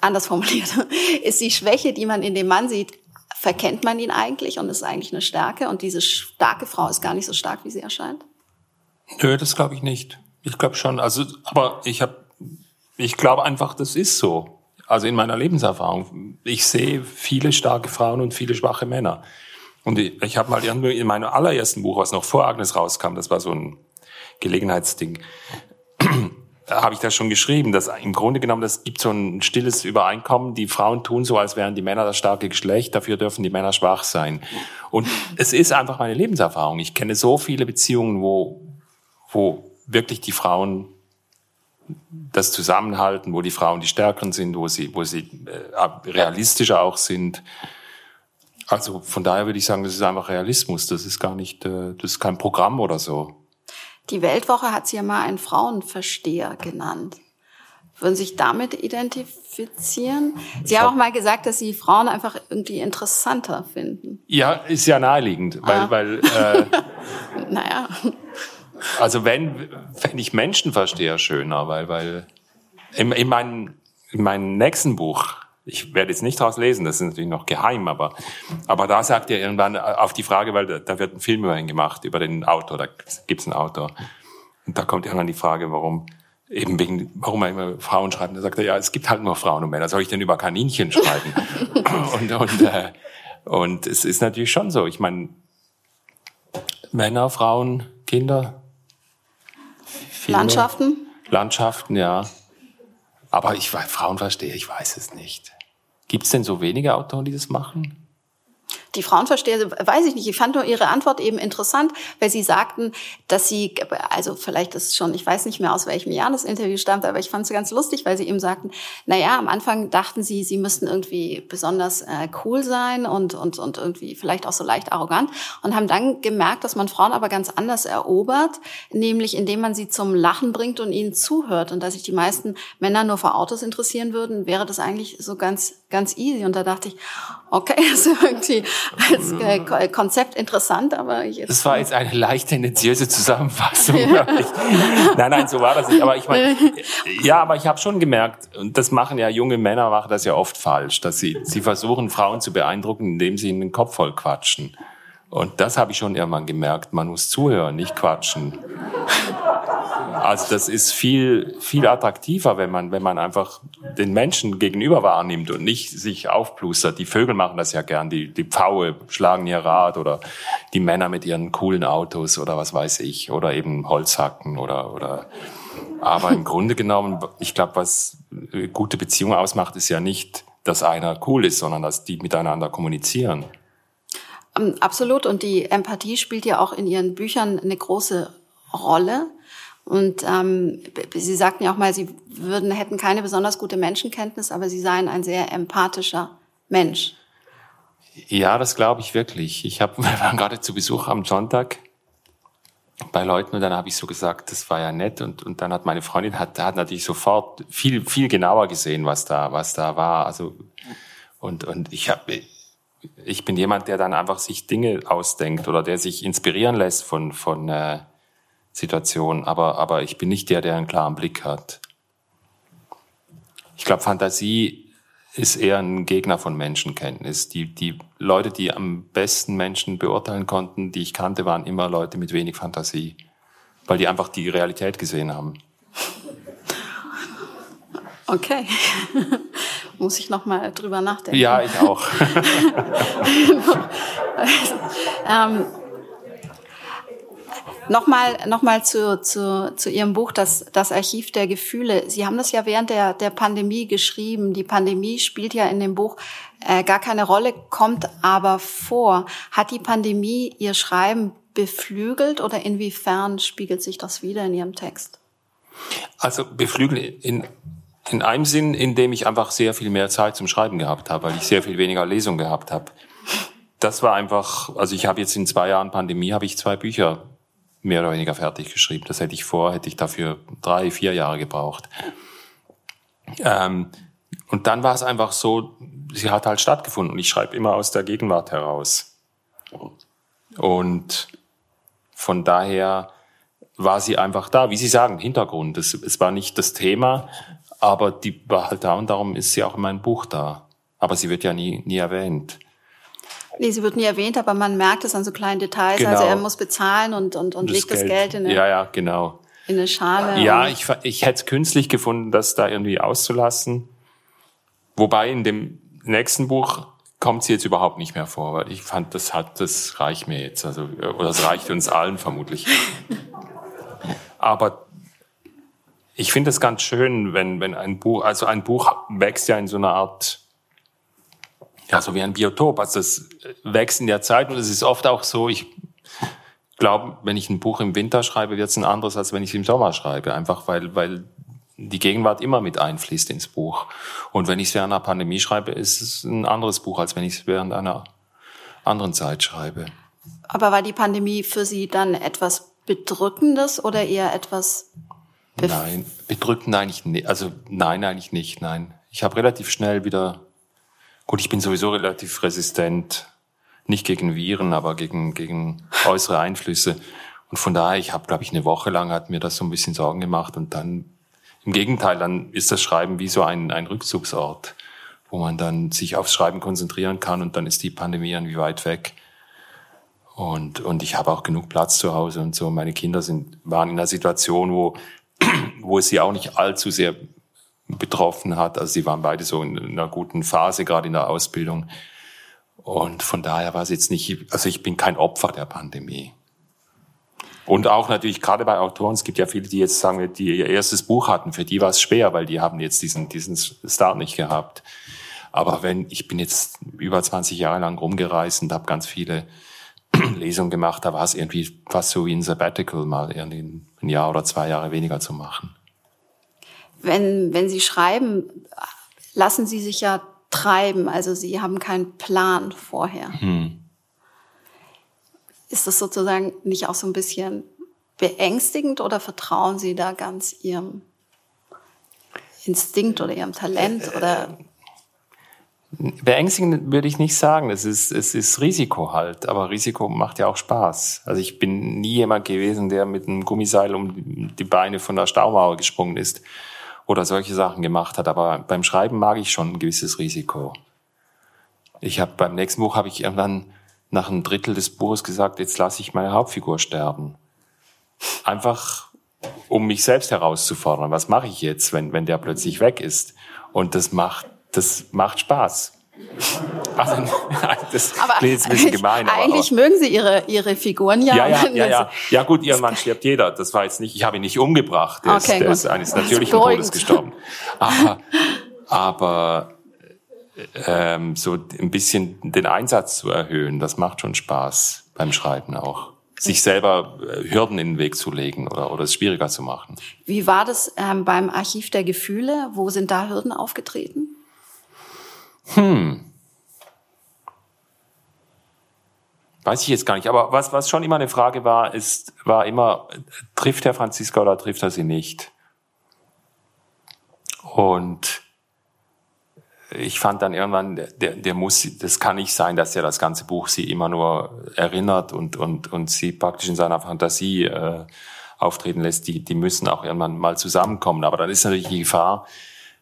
anders formuliert, ist die Schwäche, die man in dem Mann sieht, verkennt man ihn eigentlich und ist eigentlich eine Stärke und diese starke Frau ist gar nicht so stark, wie sie erscheint? Nö, das glaube ich nicht. Ich glaube schon, also, aber ich habe ich glaube einfach, das ist so. Also in meiner Lebenserfahrung. Ich sehe viele starke Frauen und viele schwache Männer. Und ich, ich habe mal in meinem allerersten Buch, was noch vor Agnes rauskam, das war so ein Gelegenheitsding, habe ich das schon geschrieben, dass im Grunde genommen, das gibt so ein stilles Übereinkommen, die Frauen tun so, als wären die Männer das starke Geschlecht, dafür dürfen die Männer schwach sein. Und es ist einfach meine Lebenserfahrung. Ich kenne so viele Beziehungen, wo, wo wirklich die Frauen das Zusammenhalten, wo die Frauen die Stärkeren sind, wo sie, wo sie äh, realistischer auch sind. Also von daher würde ich sagen, das ist einfach Realismus. Das ist gar nicht, äh, das ist kein Programm oder so. Die Weltwoche hat sie ja mal einen Frauenversteher genannt. Würden Sie sich damit identifizieren? Sie ich haben auch mal gesagt, dass Sie Frauen einfach irgendwie interessanter finden. Ja, ist ja naheliegend, weil, ah. weil äh, naja. Also wenn, wenn ich Menschen verstehe, schöner, weil, weil in, in, mein, in meinem nächsten Buch, ich werde jetzt nicht daraus lesen, das ist natürlich noch geheim, aber, aber da sagt er irgendwann auf die Frage, weil da, da wird ein Film über ihn gemacht, über den Autor, da gibt's einen Autor. Und da kommt irgendwann die Frage, warum, eben wegen, warum er immer Frauen schreibt. Da sagt er, ja, es gibt halt nur Frauen und Männer, soll ich denn über Kaninchen schreiben? und, und, äh, und es ist natürlich schon so, ich meine, Männer, Frauen, Kinder, Filme. Landschaften? Landschaften, ja. Aber ich Frauen verstehe, ich weiß es nicht. Gibt es denn so wenige Autoren, die das machen? Die Frauenversteher, weiß ich nicht. Ich fand nur Ihre Antwort eben interessant, weil Sie sagten, dass Sie, also vielleicht ist es schon, ich weiß nicht mehr aus welchem Jahr das Interview stammt, aber ich fand es ganz lustig, weil Sie eben sagten, na ja, am Anfang dachten Sie, Sie müssten irgendwie besonders äh, cool sein und, und, und irgendwie vielleicht auch so leicht arrogant und haben dann gemerkt, dass man Frauen aber ganz anders erobert, nämlich indem man sie zum Lachen bringt und ihnen zuhört und dass sich die meisten Männer nur für Autos interessieren würden, wäre das eigentlich so ganz, ganz easy. Und da dachte ich, okay, das ist irgendwie als äh, Konzept interessant, aber jetzt. Das war jetzt eine leicht tendenziöse Zusammenfassung. Ja. nein, nein, so war das nicht. Aber ich meine, ja, aber ich habe schon gemerkt, und das machen ja junge Männer, machen das ja oft falsch, dass sie, sie versuchen, Frauen zu beeindrucken, indem sie ihnen den Kopf voll quatschen. Und das habe ich schon irgendwann gemerkt. Man muss zuhören, nicht quatschen. Also das ist viel, viel attraktiver, wenn man, wenn man einfach den Menschen gegenüber wahrnimmt und nicht sich aufplustert. Die Vögel machen das ja gern, die, die Pfaue schlagen ihr Rad oder die Männer mit ihren coolen Autos oder was weiß ich oder eben Holzhacken oder, oder, aber im Grunde genommen, ich glaube, was gute Beziehung ausmacht, ist ja nicht, dass einer cool ist, sondern dass die miteinander kommunizieren. Ähm, absolut. Und die Empathie spielt ja auch in Ihren Büchern eine große Rolle. Und ähm, Sie sagten ja auch mal, Sie würden, hätten keine besonders gute Menschenkenntnis, aber Sie seien ein sehr empathischer Mensch. Ja, das glaube ich wirklich. Ich hab, wir waren gerade zu Besuch am Sonntag bei Leuten und dann habe ich so gesagt, das war ja nett und, und dann hat meine Freundin hat, hat natürlich sofort viel viel genauer gesehen, was da was da war. Also und und ich habe ich bin jemand, der dann einfach sich Dinge ausdenkt oder der sich inspirieren lässt von von äh, Situation, aber, aber ich bin nicht der, der einen klaren Blick hat. Ich glaube, Fantasie ist eher ein Gegner von Menschenkenntnis. Die, die Leute, die am besten Menschen beurteilen konnten, die ich kannte, waren immer Leute mit wenig Fantasie, weil die einfach die Realität gesehen haben. Okay. Muss ich noch mal drüber nachdenken. Ja, ich auch. ähm, Nochmal, nochmal zu, zu, zu Ihrem Buch, das, das Archiv der Gefühle. Sie haben das ja während der, der Pandemie geschrieben. Die Pandemie spielt ja in dem Buch äh, gar keine Rolle, kommt aber vor. Hat die Pandemie Ihr Schreiben beflügelt oder inwiefern spiegelt sich das wieder in Ihrem Text? Also beflügelt in, in einem Sinn, in dem ich einfach sehr viel mehr Zeit zum Schreiben gehabt habe, weil ich sehr viel weniger Lesung gehabt habe. Das war einfach, also ich habe jetzt in zwei Jahren Pandemie, habe ich zwei Bücher mehr oder weniger fertig geschrieben. Das hätte ich vor, hätte ich dafür drei, vier Jahre gebraucht. Ähm, und dann war es einfach so, sie hat halt stattgefunden und ich schreibe immer aus der Gegenwart heraus. Und von daher war sie einfach da, wie Sie sagen, Hintergrund. Es, es war nicht das Thema, aber die war halt da und darum ist sie auch in meinem Buch da. Aber sie wird ja nie, nie erwähnt. Nee, sie wird nie erwähnt, aber man merkt es an so kleinen Details. Also genau. Also er muss bezahlen und, und, und legt Geld. das Geld in eine, ja, ja, genau. in eine Schale. Ja, ich, ich hätte es künstlich gefunden, das da irgendwie auszulassen. Wobei in dem nächsten Buch kommt sie jetzt überhaupt nicht mehr vor, weil ich fand, das hat, das reicht mir jetzt. Also, oder das reicht uns allen vermutlich. Aber ich finde es ganz schön, wenn, wenn ein Buch, also ein Buch wächst ja in so einer Art ja, so wie ein Biotop. Also das wächst in der Zeit und es ist oft auch so, ich glaube, wenn ich ein Buch im Winter schreibe, wird es ein anderes, als wenn ich es im Sommer schreibe. Einfach weil, weil die Gegenwart immer mit einfließt ins Buch. Und wenn ich es während einer Pandemie schreibe, ist es ein anderes Buch, als wenn ich es während einer anderen Zeit schreibe. Aber war die Pandemie für Sie dann etwas Bedrückendes oder eher etwas Nein, bedrückend eigentlich nicht. Also nein, eigentlich nicht. Nein, ich habe relativ schnell wieder Gut, ich bin sowieso relativ resistent, nicht gegen Viren, aber gegen, gegen äußere Einflüsse. Und von daher, ich habe, glaube ich, eine Woche lang hat mir das so ein bisschen Sorgen gemacht. Und dann, im Gegenteil, dann ist das Schreiben wie so ein, ein Rückzugsort, wo man dann sich aufs Schreiben konzentrieren kann und dann ist die Pandemie irgendwie weit weg. Und, und ich habe auch genug Platz zu Hause und so. Meine Kinder sind, waren in einer Situation, wo, wo es sie auch nicht allzu sehr betroffen hat. Also sie waren beide so in einer guten Phase, gerade in der Ausbildung. Und von daher war es jetzt nicht, also ich bin kein Opfer der Pandemie. Und auch natürlich gerade bei Autoren, es gibt ja viele, die jetzt sagen, die ihr erstes Buch hatten, für die war es schwer, weil die haben jetzt diesen, diesen Start nicht gehabt. Aber wenn, ich bin jetzt über 20 Jahre lang rumgereist und habe ganz viele Lesungen gemacht, da war es irgendwie fast so wie ein Sabbatical, mal irgendwie ein Jahr oder zwei Jahre weniger zu machen wenn, wenn Sie schreiben, lassen Sie sich ja treiben. Also Sie haben keinen Plan vorher. Hm. Ist das sozusagen nicht auch so ein bisschen beängstigend oder vertrauen Sie da ganz Ihrem Instinkt oder Ihrem Talent oder? Beängstigend würde ich nicht sagen. Es ist, es ist Risiko halt. Aber Risiko macht ja auch Spaß. Also ich bin nie jemand gewesen, der mit einem Gummiseil um die Beine von der Staumauer gesprungen ist oder solche Sachen gemacht hat. Aber beim Schreiben mag ich schon ein gewisses Risiko. Ich habe beim nächsten Buch habe ich irgendwann nach einem Drittel des Buches gesagt, jetzt lasse ich meine Hauptfigur sterben. Einfach um mich selbst herauszufordern. Was mache ich jetzt, wenn, wenn der plötzlich weg ist? Und das macht, das macht Spaß. Also, das aber klingt jetzt ein bisschen gemein. Aber, eigentlich aber, mögen Sie Ihre, Ihre Figuren ja. Ja, ja, ja, ja. ja gut, Ihr Mann stirbt jeder. Das war jetzt nicht, ich habe ihn nicht umgebracht. Der, okay, ist, der ist eines natürlichen Todes gestorben. Aber, aber ähm, so ein bisschen den Einsatz zu erhöhen, das macht schon Spaß beim Schreiben auch. Sich selber äh, Hürden in den Weg zu legen oder, oder es schwieriger zu machen. Wie war das ähm, beim Archiv der Gefühle? Wo sind da Hürden aufgetreten? Hm. Weiß ich jetzt gar nicht. Aber was, was schon immer eine Frage war, ist, war immer, trifft Herr Franziska oder trifft er sie nicht? Und ich fand dann irgendwann, der, der muss, das kann nicht sein, dass er das ganze Buch sie immer nur erinnert und, und, und sie praktisch in seiner Fantasie äh, auftreten lässt. Die, die müssen auch irgendwann mal zusammenkommen. Aber dann ist natürlich die Gefahr,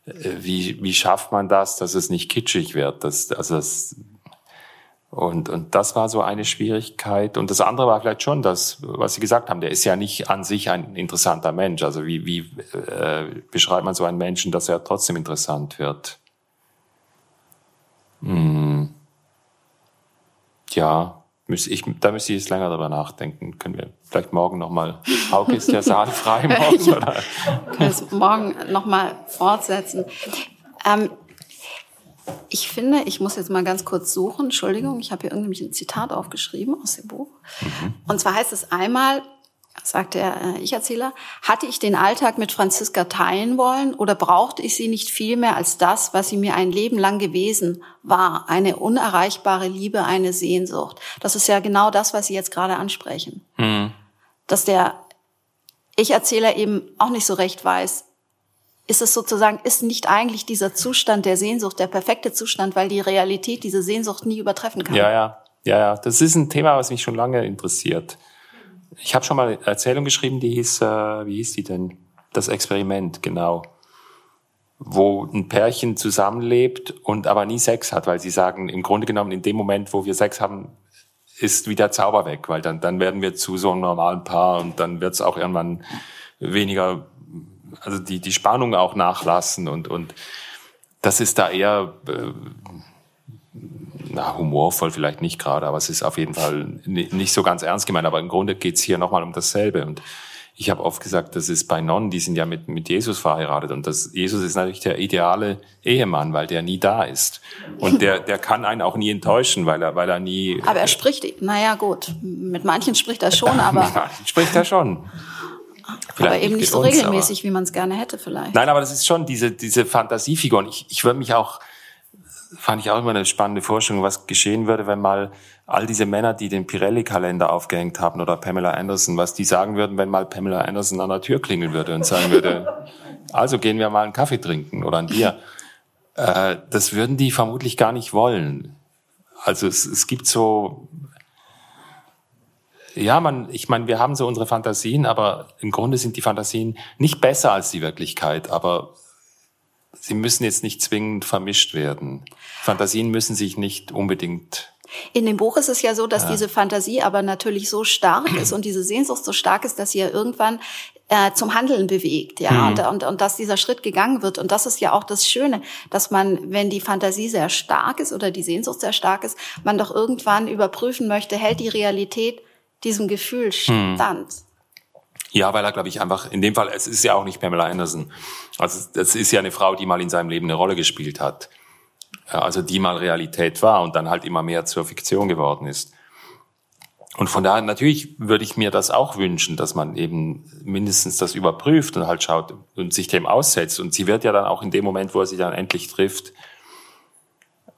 wie, wie schafft man das, dass es nicht kitschig wird? Das, also das, und, und das war so eine Schwierigkeit. Und das andere war vielleicht schon das, was Sie gesagt haben, der ist ja nicht an sich ein interessanter Mensch. Also wie, wie äh, beschreibt man so einen Menschen, dass er trotzdem interessant wird? Hm. Ja, Müsste ich, da müsste ich jetzt länger darüber nachdenken. Können wir vielleicht morgen nochmal, Hauke ist der Saal frei morgen, oder? Können es morgen nochmal fortsetzen. Ähm, ich finde, ich muss jetzt mal ganz kurz suchen. Entschuldigung, ich habe hier irgendwie ein Zitat aufgeschrieben aus dem Buch. Mhm. Und zwar heißt es einmal, sagt der äh, Ich-Erzähler, hatte ich den Alltag mit Franziska teilen wollen oder brauchte ich sie nicht viel mehr als das, was sie mir ein Leben lang gewesen war, eine unerreichbare Liebe, eine Sehnsucht. Das ist ja genau das, was Sie jetzt gerade ansprechen. Mhm. Dass der Ich-Erzähler eben auch nicht so recht weiß, ist es sozusagen, ist nicht eigentlich dieser Zustand der Sehnsucht der perfekte Zustand, weil die Realität diese Sehnsucht nie übertreffen kann. Ja, ja, ja, ja. Das ist ein Thema, was mich schon lange interessiert. Ich habe schon mal eine Erzählung geschrieben, die hieß, äh, wie hieß die denn? Das Experiment, genau. Wo ein Pärchen zusammenlebt und aber nie Sex hat, weil sie sagen, im Grunde genommen, in dem Moment, wo wir Sex haben, ist wieder Zauber weg, weil dann, dann werden wir zu so einem normalen Paar und dann wird es auch irgendwann weniger, also die, die Spannung auch nachlassen und, und das ist da eher äh, na, humorvoll vielleicht nicht gerade, aber es ist auf jeden Fall nicht so ganz ernst gemeint. Aber im Grunde geht's hier nochmal um dasselbe. Und ich habe oft gesagt, das ist bei Nonnen, die sind ja mit, mit Jesus verheiratet. Und das, Jesus ist natürlich der ideale Ehemann, weil der nie da ist. Und der, der kann einen auch nie enttäuschen, weil er, weil er nie. Aber er spricht, naja, gut. Mit manchen spricht er schon, aber. mit manchen spricht er schon. Vielleicht aber eben nicht so uns, regelmäßig, wie man es gerne hätte, vielleicht. Nein, aber das ist schon diese, diese Fantasiefigur. Und ich, ich würde mich auch, fand ich auch immer eine spannende Vorstellung, was geschehen würde, wenn mal all diese Männer, die den Pirelli-Kalender aufgehängt haben oder Pamela Anderson, was die sagen würden, wenn mal Pamela Anderson an der Tür klingeln würde und sagen würde, also gehen wir mal einen Kaffee trinken oder ein Bier. Äh, das würden die vermutlich gar nicht wollen. Also es, es gibt so, ja, man, ich meine, wir haben so unsere Fantasien, aber im Grunde sind die Fantasien nicht besser als die Wirklichkeit, aber sie müssen jetzt nicht zwingend vermischt werden. Fantasien müssen sich nicht unbedingt in dem Buch ist es ja so, dass ja. diese Fantasie aber natürlich so stark ist und diese Sehnsucht so stark ist, dass sie ja irgendwann äh, zum Handeln bewegt, ja, mhm. und, und, und dass dieser Schritt gegangen wird. Und das ist ja auch das Schöne, dass man, wenn die Fantasie sehr stark ist oder die Sehnsucht sehr stark ist, man doch irgendwann überprüfen möchte, hält die Realität diesem Gefühl mhm. stand. Mhm. Ja, weil er, glaube ich, einfach, in dem Fall, es ist ja auch nicht Pamela Anderson. Also das ist ja eine Frau, die mal in seinem Leben eine Rolle gespielt hat. Also die mal Realität war und dann halt immer mehr zur Fiktion geworden ist. Und von daher, natürlich würde ich mir das auch wünschen, dass man eben mindestens das überprüft und halt schaut und sich dem aussetzt. Und sie wird ja dann auch in dem Moment, wo er sie dann endlich trifft,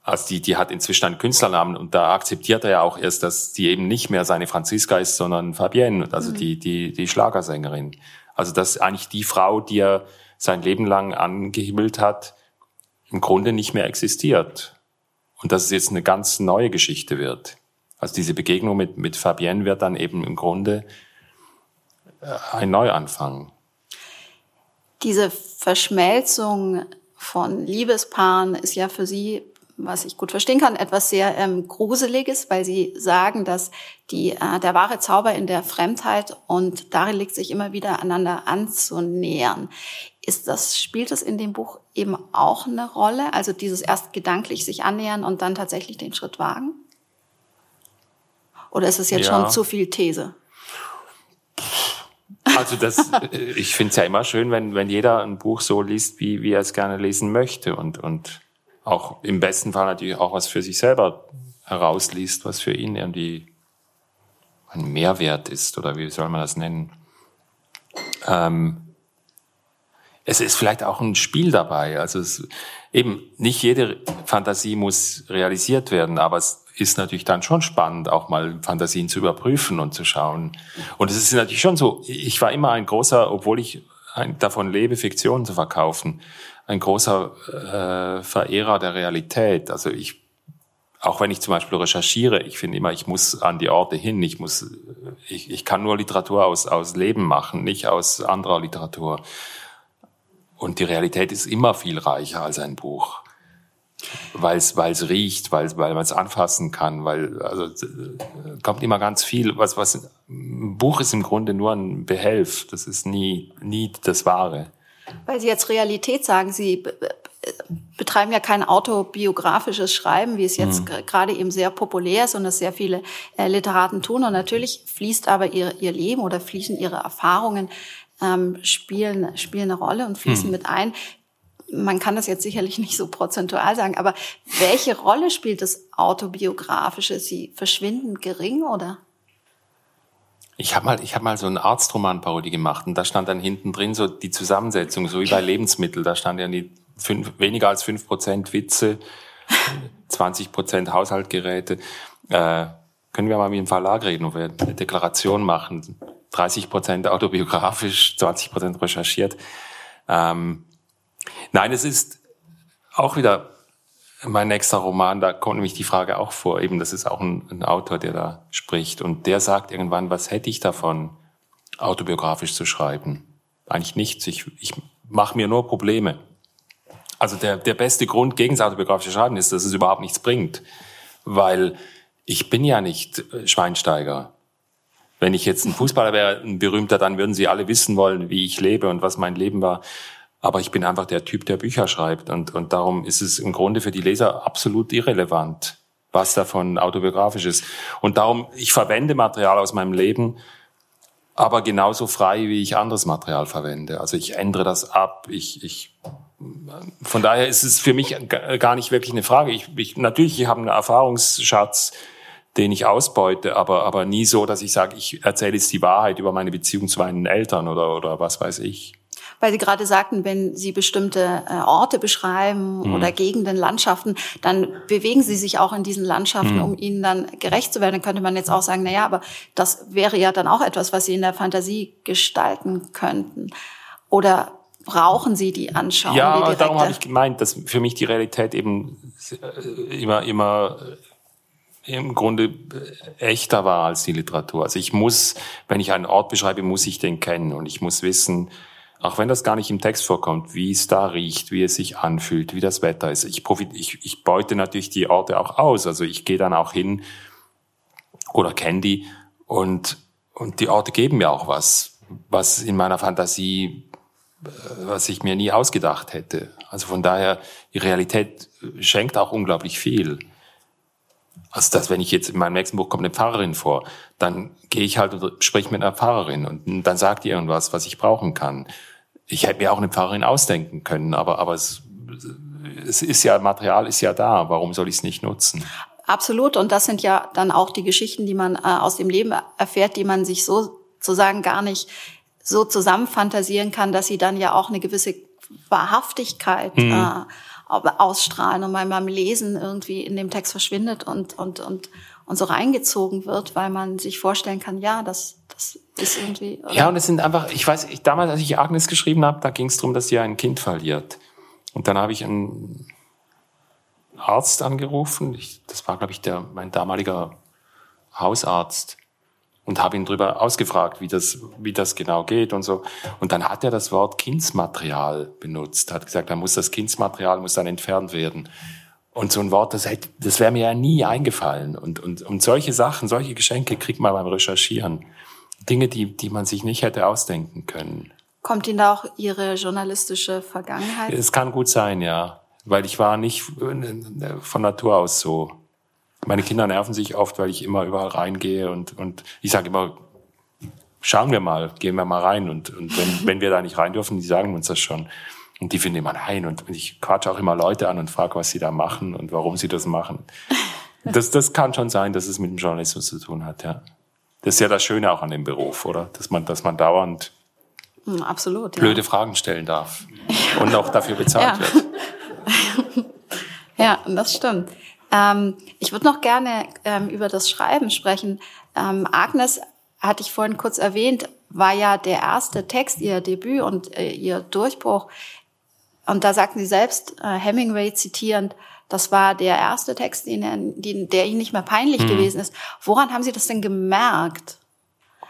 also die, die hat inzwischen einen Künstlernamen und da akzeptiert er ja auch erst, dass die eben nicht mehr seine Franziska ist, sondern Fabienne, also mhm. die, die, die Schlagersängerin. Also dass eigentlich die Frau, die er sein Leben lang angehimmelt hat, im Grunde nicht mehr existiert. Und dass es jetzt eine ganz neue Geschichte wird. Also diese Begegnung mit, mit Fabienne wird dann eben im Grunde äh, ein Neuanfang. Diese Verschmelzung von Liebespaaren ist ja für Sie was ich gut verstehen kann, etwas sehr ähm, Gruseliges, weil sie sagen, dass die, äh, der wahre Zauber in der Fremdheit und darin liegt sich immer wieder einander anzunähern. Ist das, spielt es in dem Buch eben auch eine Rolle? Also dieses erst gedanklich sich annähern und dann tatsächlich den Schritt wagen? Oder ist es jetzt ja. schon zu viel These? Also das, ich finde es ja immer schön, wenn, wenn jeder ein Buch so liest, wie, wie er es gerne lesen möchte und, und auch im besten Fall natürlich auch was für sich selber herausliest, was für ihn irgendwie ein Mehrwert ist oder wie soll man das nennen. Ähm, es ist vielleicht auch ein Spiel dabei. Also es, eben nicht jede Fantasie muss realisiert werden, aber es ist natürlich dann schon spannend, auch mal Fantasien zu überprüfen und zu schauen. Und es ist natürlich schon so, ich war immer ein großer, obwohl ich davon lebe, Fiktionen zu verkaufen, ein großer äh, Verehrer der Realität. Also ich, auch wenn ich zum Beispiel recherchiere, ich finde immer, ich muss an die Orte hin, ich muss, ich, ich kann nur Literatur aus, aus Leben machen, nicht aus anderer Literatur. Und die Realität ist immer viel reicher als ein Buch. Weil es riecht, weil, weil man es anfassen kann, weil also kommt immer ganz viel. Was, was ein Buch ist im Grunde nur ein Behelf. Das ist nie, nie das Wahre. Weil Sie jetzt Realität sagen, Sie betreiben ja kein autobiografisches Schreiben, wie es jetzt mhm. gerade eben sehr populär ist und es sehr viele äh, Literaten tun. Und natürlich fließt aber ihr, ihr Leben oder fließen ihre Erfahrungen, ähm, spielen, spielen eine Rolle und fließen mhm. mit ein. Man kann das jetzt sicherlich nicht so prozentual sagen, aber welche Rolle spielt das Autobiografische? Sie verschwindend gering oder? Ich habe mal, ich habe mal so eine Arztroman-Parodie gemacht und da stand dann hinten drin so die Zusammensetzung, so wie bei Lebensmitteln. Da stand ja die fünf, weniger als fünf Prozent Witze, 20 Prozent Haushaltgeräte. Äh, können wir mal mit dem Verlag reden, wo wir eine Deklaration machen. 30 Prozent autobiografisch, 20 Prozent recherchiert. Ähm, nein, es ist auch wieder mein nächster Roman, da kommt nämlich die Frage auch vor, eben, das ist auch ein, ein Autor, der da spricht. Und der sagt irgendwann, was hätte ich davon, autobiografisch zu schreiben? Eigentlich nichts. Ich, ich mache mir nur Probleme. Also der, der beste Grund gegen das autobiografische Schreiben ist, dass es überhaupt nichts bringt. Weil ich bin ja nicht äh, Schweinsteiger. Wenn ich jetzt ein Fußballer wäre, ein berühmter, dann würden sie alle wissen wollen, wie ich lebe und was mein Leben war. Aber ich bin einfach der Typ, der Bücher schreibt. Und, und darum ist es im Grunde für die Leser absolut irrelevant, was davon autobiografisch ist. Und darum, ich verwende Material aus meinem Leben, aber genauso frei, wie ich anderes Material verwende. Also ich ändere das ab. Ich, ich, von daher ist es für mich gar nicht wirklich eine Frage. Ich, ich, natürlich, ich habe einen Erfahrungsschatz, den ich ausbeute, aber, aber nie so, dass ich sage, ich erzähle jetzt die Wahrheit über meine Beziehung zu meinen Eltern oder, oder was weiß ich. Weil Sie gerade sagten, wenn Sie bestimmte äh, Orte beschreiben mhm. oder Gegenden, Landschaften, dann bewegen Sie sich auch in diesen Landschaften, mhm. um ihnen dann gerecht zu werden. Dann könnte man jetzt auch sagen, na ja, aber das wäre ja dann auch etwas, was Sie in der Fantasie gestalten könnten. Oder brauchen Sie die Anschauung? Ja, die darum habe ich gemeint, dass für mich die Realität eben äh, immer, immer im Grunde echter war als die Literatur. Also ich muss, wenn ich einen Ort beschreibe, muss ich den kennen und ich muss wissen, auch wenn das gar nicht im Text vorkommt, wie es da riecht, wie es sich anfühlt, wie das Wetter ist. Ich, profit, ich, ich beute natürlich die Orte auch aus. Also ich gehe dann auch hin oder kenne die und, und die Orte geben mir auch was, was in meiner Fantasie, äh, was ich mir nie ausgedacht hätte. Also von daher, die Realität schenkt auch unglaublich viel. Also dass, wenn ich jetzt in meinem nächsten Buch kommt eine Pfarrerin vor, dann gehe ich halt und spreche mit einer Pfarrerin und dann sagt die irgendwas, was ich brauchen kann. Ich hätte mir auch eine Pfarrerin ausdenken können, aber, aber es, es ist ja, Material ist ja da. Warum soll ich es nicht nutzen? Absolut. Und das sind ja dann auch die Geschichten, die man äh, aus dem Leben erfährt, die man sich so sozusagen gar nicht so zusammenfantasieren kann, dass sie dann ja auch eine gewisse Wahrhaftigkeit mhm. äh, ausstrahlen und man beim Lesen irgendwie in dem Text verschwindet und, und, und, und so reingezogen wird, weil man sich vorstellen kann, ja, das, das ist irgendwie. Oder? Ja, und es sind einfach, ich weiß, ich, damals, als ich Agnes geschrieben habe, da ging es darum, dass sie ein Kind verliert. Und dann habe ich einen Arzt angerufen, ich, das war, glaube ich, der, mein damaliger Hausarzt, und habe ihn darüber ausgefragt, wie das, wie das genau geht und so. Und dann hat er das Wort Kindsmaterial benutzt, hat gesagt, da muss das Kindsmaterial muss dann entfernt werden. Und so ein Wort, das, hätte, das wäre mir ja nie eingefallen. Und, und, und solche Sachen, solche Geschenke kriegt man beim Recherchieren. Dinge, die, die man sich nicht hätte ausdenken können. Kommt Ihnen da auch Ihre journalistische Vergangenheit? Es kann gut sein, ja. Weil ich war nicht von Natur aus so. Meine Kinder nerven sich oft, weil ich immer überall reingehe und, und ich sage immer, schauen wir mal, gehen wir mal rein. Und, und wenn, wenn wir da nicht rein dürfen, die sagen uns das schon. Und die finden immer nein. Und ich quatsche auch immer Leute an und frage, was sie da machen und warum sie das machen. Das, das kann schon sein, dass es mit dem Journalismus zu tun hat, ja. Das ist ja das Schöne auch an dem Beruf, oder? Dass man, dass man dauernd hm, Absolut, ja. blöde Fragen stellen darf und auch dafür bezahlt ja. wird. Ja, das stimmt. Ähm, ich würde noch gerne ähm, über das Schreiben sprechen. Ähm, Agnes, hatte ich vorhin kurz erwähnt, war ja der erste Text, ihr Debüt und äh, ihr Durchbruch. Und da sagten Sie selbst, äh, Hemingway zitierend, das war der erste Text, den den, der Ihnen nicht mehr peinlich mhm. gewesen ist. Woran haben Sie das denn gemerkt?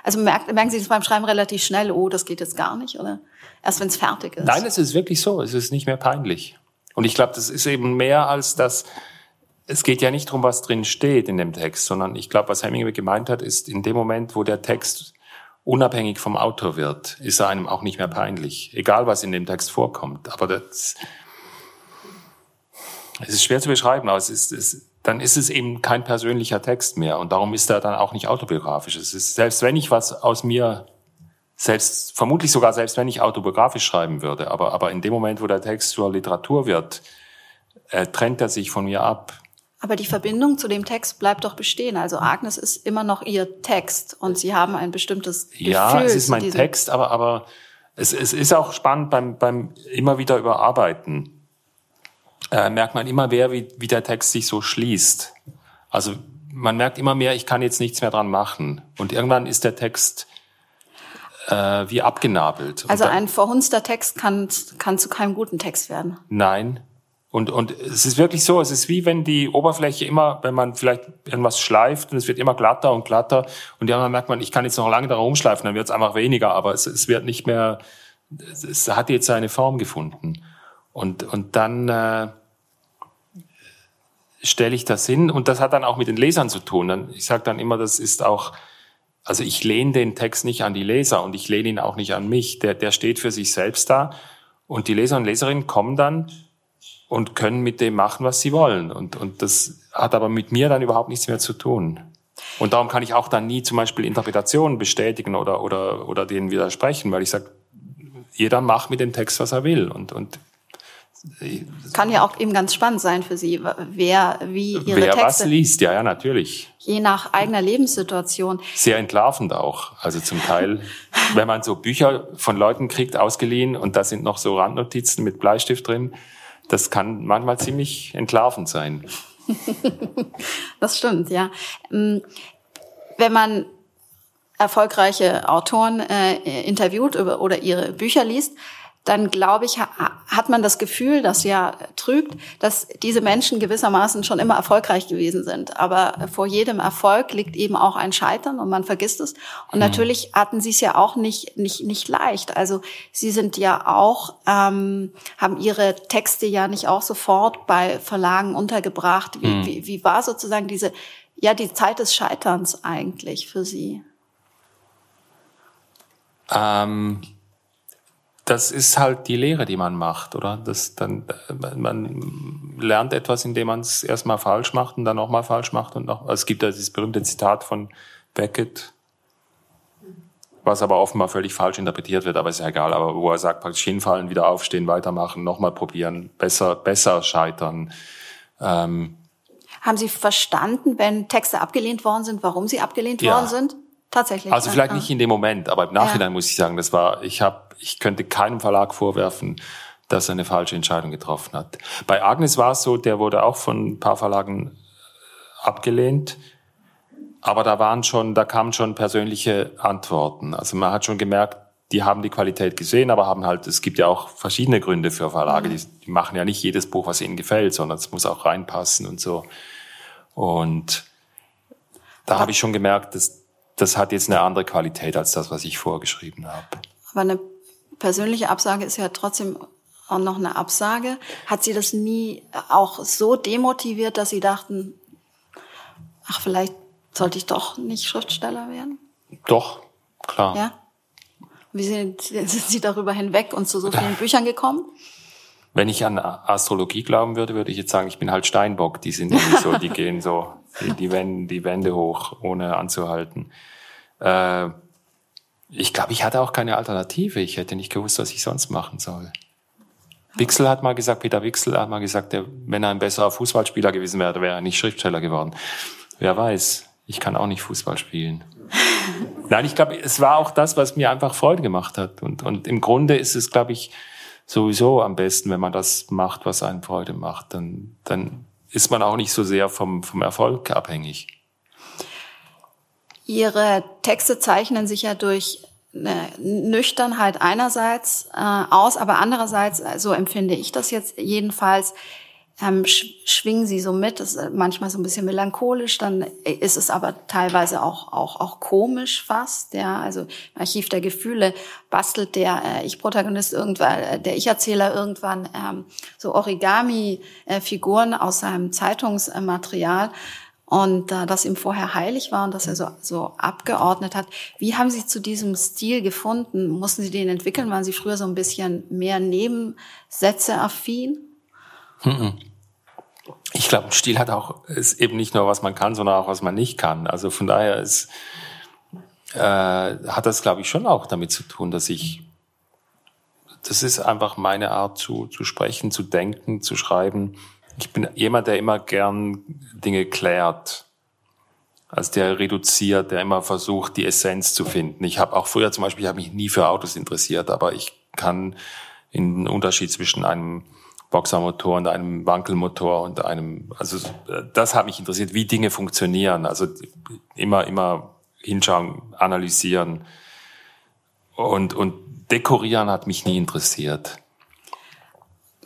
Also merkt, merken Sie das beim Schreiben relativ schnell, oh, das geht jetzt gar nicht, oder? Erst wenn es fertig ist. Nein, es ist wirklich so. Es ist nicht mehr peinlich. Und ich glaube, das ist eben mehr als das, es geht ja nicht darum, was drin steht in dem Text, sondern ich glaube, was Hemingway gemeint hat, ist in dem Moment, wo der Text unabhängig vom Autor wird, ist er einem auch nicht mehr peinlich. Egal, was in dem Text vorkommt. Aber das, Es ist schwer zu beschreiben, aber es ist, es, dann ist es eben kein persönlicher Text mehr und darum ist er dann auch nicht autobiografisch. Es ist, selbst wenn ich was aus mir selbst, vermutlich sogar selbst wenn ich autobiografisch schreiben würde, aber, aber in dem Moment, wo der Text zur Literatur wird, äh, trennt er sich von mir ab. Aber die Verbindung zu dem Text bleibt doch bestehen. Also Agnes ist immer noch ihr Text und Sie haben ein bestimmtes Gefühl. Ja, es ist mein Text, aber, aber es, es ist auch spannend beim, beim immer wieder überarbeiten. Äh, merkt man immer mehr, wie, wie der Text sich so schließt. Also man merkt immer mehr, ich kann jetzt nichts mehr dran machen. Und irgendwann ist der Text äh, wie abgenabelt. Also dann, ein verhunzter Text kann, kann zu keinem guten Text werden. Nein. Und, und es ist wirklich so, es ist wie wenn die Oberfläche immer, wenn man vielleicht irgendwas schleift und es wird immer glatter und glatter und irgendwann merkt man, ich kann jetzt noch lange darum schleifen, dann wird es einfach weniger, aber es, es wird nicht mehr, es hat jetzt seine Form gefunden. Und, und dann äh, stelle ich das hin und das hat dann auch mit den Lesern zu tun. Dann, ich sage dann immer, das ist auch also ich lehne den Text nicht an die Leser und ich lehne ihn auch nicht an mich. Der, der steht für sich selbst da. Und die Leser und Leserinnen kommen dann und können mit dem machen, was sie wollen. Und, und das hat aber mit mir dann überhaupt nichts mehr zu tun. Und darum kann ich auch dann nie zum Beispiel Interpretationen bestätigen oder, oder, oder denen widersprechen, weil ich sage, jeder macht mit dem Text, was er will. Und, und kann ja auch eben ganz spannend sein für Sie, wer wie Ihre wer Texte. was liest, ja, ja, natürlich. Je nach eigener Lebenssituation. Sehr entlarvend auch. Also zum Teil, wenn man so Bücher von Leuten kriegt, ausgeliehen, und da sind noch so Randnotizen mit Bleistift drin, das kann manchmal ziemlich entlarvend sein. das stimmt, ja. Ähm, wenn man erfolgreiche Autoren äh, interviewt oder ihre Bücher liest, dann glaube ich, hat man das Gefühl, das ja trügt, dass diese Menschen gewissermaßen schon immer erfolgreich gewesen sind. Aber vor jedem Erfolg liegt eben auch ein Scheitern und man vergisst es. Und mhm. natürlich hatten sie es ja auch nicht, nicht, nicht leicht. Also sie sind ja auch, ähm, haben ihre Texte ja nicht auch sofort bei Verlagen untergebracht. Wie, mhm. wie, wie war sozusagen diese, ja, die Zeit des Scheiterns eigentlich für sie? Ähm das ist halt die Lehre, die man macht, oder? Das dann, man lernt etwas, indem man es erstmal falsch macht und dann nochmal falsch macht und noch. Also es gibt ja dieses berühmte Zitat von Beckett, was aber offenbar völlig falsch interpretiert wird, aber ist ja egal, aber wo er sagt, praktisch hinfallen, wieder aufstehen, weitermachen, nochmal probieren, besser, besser scheitern. Ähm, Haben Sie verstanden, wenn Texte abgelehnt worden sind, warum sie abgelehnt ja. worden sind? Tatsächlich. Also vielleicht nicht in dem Moment, aber im Nachhinein ja. muss ich sagen, das war, ich habe, ich könnte keinem Verlag vorwerfen, dass er eine falsche Entscheidung getroffen hat. Bei Agnes war es so, der wurde auch von ein paar Verlagen abgelehnt, aber da waren schon, da kamen schon persönliche Antworten. Also man hat schon gemerkt, die haben die Qualität gesehen, aber haben halt, es gibt ja auch verschiedene Gründe für Verlage. Mhm. Die, die machen ja nicht jedes Buch, was ihnen gefällt, sondern es muss auch reinpassen und so. Und da habe ich schon gemerkt, dass das hat jetzt eine andere Qualität als das, was ich vorgeschrieben habe. Aber eine persönliche Absage ist ja trotzdem auch noch eine Absage. Hat Sie das nie auch so demotiviert, dass Sie dachten, ach, vielleicht sollte ich doch nicht Schriftsteller werden? Doch, klar. Ja? Wie sind, sind Sie darüber hinweg und zu so vielen Büchern gekommen? Wenn ich an Astrologie glauben würde, würde ich jetzt sagen, ich bin halt Steinbock. Die sind nicht so, die gehen so die, die, Wände, die Wände hoch, ohne anzuhalten. Äh, ich glaube, ich hatte auch keine Alternative. Ich hätte nicht gewusst, was ich sonst machen soll. Wixel hat mal gesagt, Peter Wixel hat mal gesagt, der, wenn er ein besserer Fußballspieler gewesen wäre, wäre er nicht Schriftsteller geworden. Wer weiß, ich kann auch nicht Fußball spielen. Nein, ich glaube, es war auch das, was mir einfach Freude gemacht hat. Und, und im Grunde ist es, glaube ich, sowieso am besten, wenn man das macht, was einen Freude macht. Dann, dann ist man auch nicht so sehr vom, vom Erfolg abhängig. Ihre Texte zeichnen sich ja durch eine Nüchternheit einerseits äh, aus, aber andererseits, so empfinde ich das jetzt jedenfalls, ähm, schwingen sie so mit. Das ist manchmal so ein bisschen melancholisch, dann ist es aber teilweise auch auch auch komisch fast. Ja, also Archiv der Gefühle bastelt der äh, Ich-Protagonist irgendwann, äh, der Ich-Erzähler irgendwann ähm, so Origami-Figuren aus seinem Zeitungsmaterial und äh, das ihm vorher heilig war und dass er so, so abgeordnet hat. Wie haben Sie zu diesem Stil gefunden? Mussten Sie den entwickeln? Waren Sie früher so ein bisschen mehr Nebensätze affin? Mhm. Ich glaube, Stil hat auch ist eben nicht nur was man kann, sondern auch was man nicht kann. Also von daher ist, äh, hat das, glaube ich, schon auch damit zu tun, dass ich das ist einfach meine Art zu, zu sprechen, zu denken, zu schreiben. Ich bin jemand, der immer gern Dinge klärt. Also der reduziert, der immer versucht, die Essenz zu finden. Ich habe auch früher zum Beispiel, ich habe mich nie für Autos interessiert, aber ich kann in den Unterschied zwischen einem Boxermotor und einem Wankelmotor und einem, also das hat mich interessiert, wie Dinge funktionieren. Also immer, immer hinschauen, analysieren und, und dekorieren hat mich nie interessiert.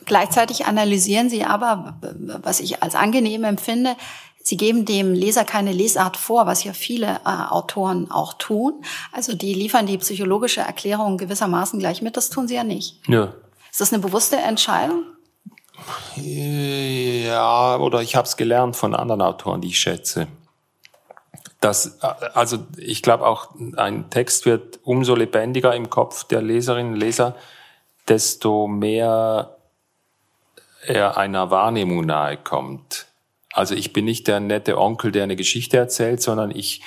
Gleichzeitig analysieren Sie aber, was ich als angenehm empfinde, Sie geben dem Leser keine Lesart vor, was ja viele äh, Autoren auch tun. Also die liefern die psychologische Erklärung gewissermaßen gleich mit. Das tun Sie ja nicht. Ja. Ist das eine bewusste Entscheidung? Ja, oder ich habe es gelernt von anderen Autoren, die ich schätze. Das, also ich glaube auch, ein Text wird umso lebendiger im Kopf der Leserinnen und Leser, desto mehr er einer Wahrnehmung nahe kommt. Also ich bin nicht der nette Onkel, der eine Geschichte erzählt, sondern ich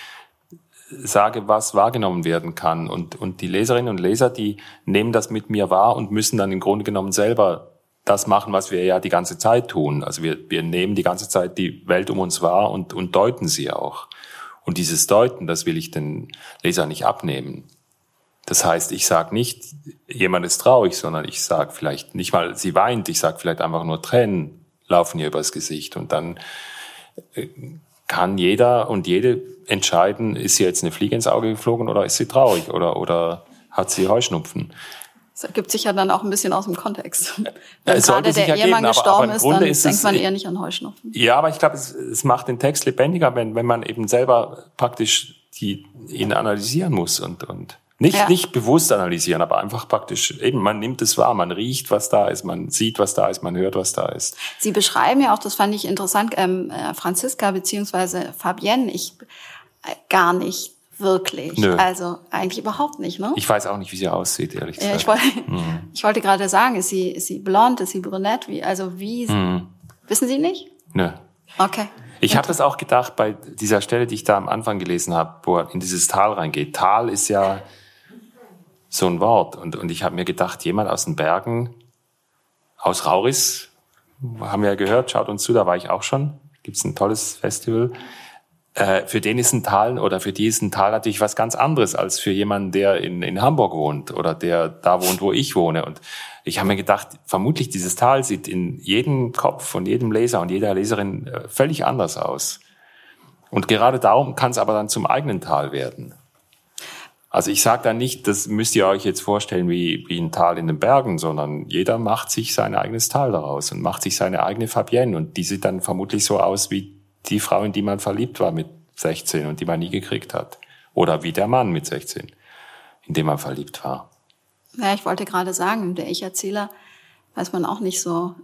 sage, was wahrgenommen werden kann. Und, und die Leserinnen und Leser, die nehmen das mit mir wahr und müssen dann im Grunde genommen selber das machen, was wir ja die ganze Zeit tun. Also wir, wir nehmen die ganze Zeit die Welt um uns wahr und, und deuten sie auch. Und dieses Deuten, das will ich den Leser nicht abnehmen. Das heißt, ich sage nicht, jemand ist traurig, sondern ich sage vielleicht nicht mal, sie weint, ich sage vielleicht einfach nur Tränen laufen ihr übers Gesicht. Und dann äh, kann jeder und jede entscheiden, ist sie jetzt eine Fliege ins Auge geflogen oder ist sie traurig oder, oder hat sie Heuschnupfen. Das ergibt sich ja dann auch ein bisschen aus dem Kontext. Wenn gerade der Ehemann ja gestorben ist, dann ist denkt man eher nicht an Heuschnupfen. Ja, aber ich glaube, es, es macht den Text lebendiger, wenn, wenn man eben selber praktisch die, ihn analysieren muss und, und nicht, ja. nicht bewusst analysieren, aber einfach praktisch eben, man nimmt es wahr, man riecht, was da ist, man sieht, was da ist, man hört, was da ist. Sie beschreiben ja auch, das fand ich interessant, ähm, äh, Franziska beziehungsweise Fabienne, ich äh, gar nicht wirklich. Nö. Also eigentlich überhaupt nicht, ne? Ich weiß auch nicht, wie sie aussieht, ehrlich gesagt. Ja, ich, wollte, mhm. ich wollte gerade sagen, ist sie, ist sie blond, ist sie brünett? Wie, also wie, mhm. wissen Sie nicht? Nö. Okay. Ich habe das auch gedacht bei dieser Stelle, die ich da am Anfang gelesen habe, wo er in dieses Tal reingeht. Tal ist ja so ein Wort. Und, und ich habe mir gedacht, jemand aus den Bergen, aus Rauris, haben wir ja gehört, schaut uns zu, da war ich auch schon. Gibt's ein tolles Festival. Äh, für den ist ein Tal oder für die ist ein Tal natürlich was ganz anderes als für jemanden, der in, in Hamburg wohnt oder der da wohnt, wo ich wohne. Und ich habe mir gedacht, vermutlich dieses Tal sieht in jedem Kopf von jedem Leser und jeder Leserin äh, völlig anders aus. Und gerade darum kann es aber dann zum eigenen Tal werden. Also ich sage da nicht, das müsst ihr euch jetzt vorstellen wie, wie ein Tal in den Bergen, sondern jeder macht sich sein eigenes Tal daraus und macht sich seine eigene Fabienne. Und die sieht dann vermutlich so aus wie die Frau, in die man verliebt war mit 16 und die man nie gekriegt hat. Oder wie der Mann mit 16, in dem man verliebt war. Ja, ich wollte gerade sagen, der Ich-Erzähler weiß man auch nicht so.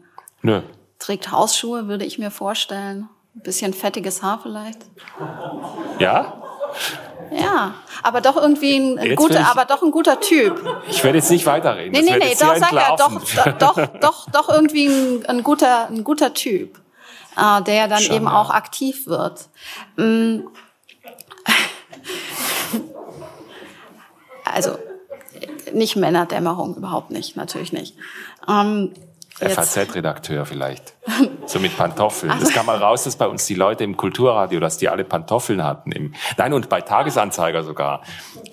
Nö. Trägt Hausschuhe, würde ich mir vorstellen. Ein bisschen fettiges Haar vielleicht. Ja? Ja, aber doch irgendwie ein, ein guter, ich, aber doch ein guter Typ. Ich werde jetzt nicht weiterreden. Nee, nee, nee, doch, sag ja, doch, doch, doch, doch irgendwie ein, ein guter, ein guter Typ, äh, der dann Schon, eben ja. auch aktiv wird. Mm. Also nicht Männerdämmerung, überhaupt nicht, natürlich nicht. Ähm, FAZ-Redakteur vielleicht. So mit Pantoffeln. Das kam mal raus, dass bei uns die Leute im Kulturradio, dass die alle Pantoffeln hatten. Nein, und bei Tagesanzeiger sogar.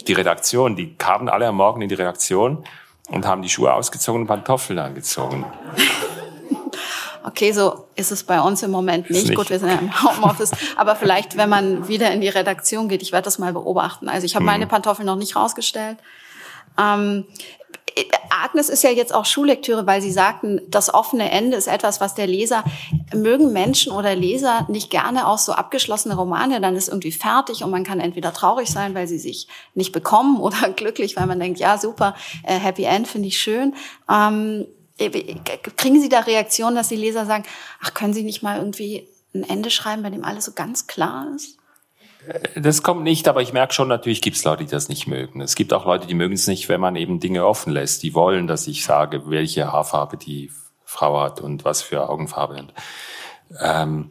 Die Redaktion, die kamen alle am Morgen in die Redaktion und haben die Schuhe ausgezogen und Pantoffeln angezogen. Okay, so ist es bei uns im Moment nicht. nicht. Gut, wir sind ja im Homeoffice. Aber vielleicht, wenn man wieder in die Redaktion geht, ich werde das mal beobachten. Also ich habe hm. meine Pantoffeln noch nicht rausgestellt. Ähm, Agnes ist ja jetzt auch Schullektüre, weil Sie sagten, das offene Ende ist etwas, was der Leser, mögen Menschen oder Leser nicht gerne auch so abgeschlossene Romane, dann ist irgendwie fertig und man kann entweder traurig sein, weil sie sich nicht bekommen oder glücklich, weil man denkt, ja super, äh, Happy End finde ich schön. Ähm, kriegen Sie da Reaktionen, dass die Leser sagen, ach, können Sie nicht mal irgendwie ein Ende schreiben, bei dem alles so ganz klar ist? Das kommt nicht, aber ich merke schon, natürlich gibt es Leute, die das nicht mögen. Es gibt auch Leute, die mögen es nicht, wenn man eben Dinge offen lässt. Die wollen, dass ich sage, welche Haarfarbe die Frau hat und was für Augenfarbe. Ähm,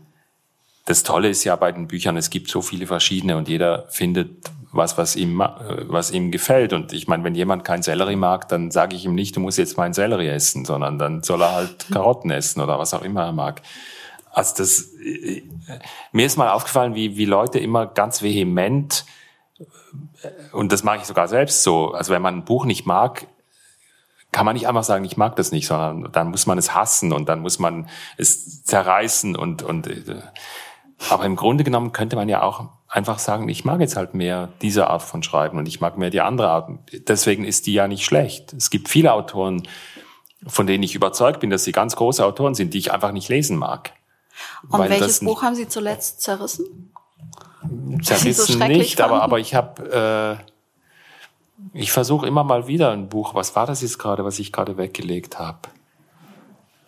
das Tolle ist ja bei den Büchern, es gibt so viele verschiedene und jeder findet was, was ihm, äh, was ihm gefällt. Und ich meine, wenn jemand kein Sellerie mag, dann sage ich ihm nicht, du musst jetzt meinen Sellerie essen, sondern dann soll er halt Karotten essen oder was auch immer er mag. Also das, äh, mir ist mal aufgefallen, wie, wie Leute immer ganz vehement, äh, und das mache ich sogar selbst so, also wenn man ein Buch nicht mag, kann man nicht einfach sagen, ich mag das nicht, sondern dann muss man es hassen und dann muss man es zerreißen und, und aber im Grunde genommen könnte man ja auch einfach sagen, ich mag jetzt halt mehr diese Art von Schreiben und ich mag mehr die andere Art. Deswegen ist die ja nicht schlecht. Es gibt viele Autoren, von denen ich überzeugt bin, dass sie ganz große Autoren sind, die ich einfach nicht lesen mag. Und welches Buch haben Sie zuletzt zerrissen? Zerrissen so nicht, aber, aber ich habe, äh, ich versuche immer mal wieder ein Buch. Was war das jetzt gerade, was ich gerade weggelegt habe?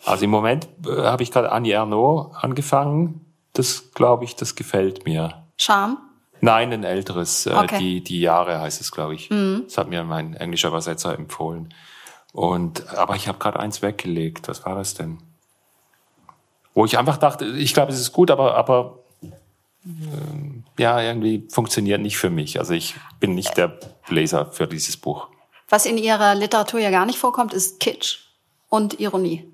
Also im Moment äh, habe ich gerade Annie Ernaux angefangen das glaube ich, das gefällt mir. Charme? Nein, ein älteres. Äh, okay. die, die Jahre heißt es, glaube ich. Mhm. Das hat mir mein englischer Übersetzer empfohlen. Und, aber ich habe gerade eins weggelegt. Was war das denn? Wo ich einfach dachte, ich glaube, es ist gut, aber, aber äh, ja, irgendwie funktioniert nicht für mich. Also ich bin nicht der Leser für dieses Buch. Was in Ihrer Literatur ja gar nicht vorkommt, ist Kitsch und Ironie.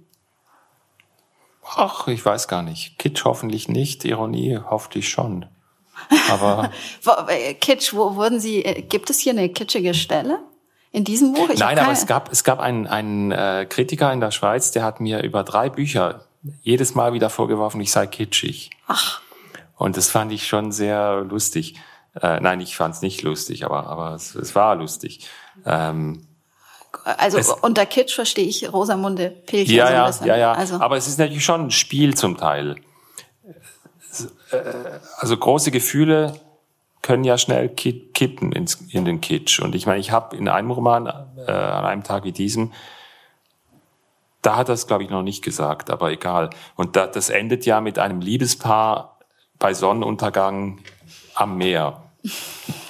Ach, ich weiß gar nicht. Kitsch hoffentlich nicht, Ironie hoffentlich schon. Aber äh, Kitsch, wo wurden Sie? Äh, gibt es hier eine kitschige Stelle in diesem Buch? Ich Nein, aber es gab es gab einen einen äh, Kritiker in der Schweiz, der hat mir über drei Bücher jedes Mal wieder vorgeworfen, ich sei kitschig. Ach. Und das fand ich schon sehr lustig. Äh, nein, ich fand es nicht lustig, aber aber es, es war lustig. Ähm, also es, unter Kitsch verstehe ich Rosamunde Pilcher ja, so ein bisschen. Ja, ja, also. Aber es ist natürlich schon ein Spiel zum Teil. Äh, also große Gefühle können ja schnell kippen in den Kitsch. Und ich meine, ich habe in einem Roman, äh, an einem Tag wie diesem, da hat er es, glaube ich, noch nicht gesagt, aber egal. Und da, das endet ja mit einem Liebespaar bei Sonnenuntergang am Meer.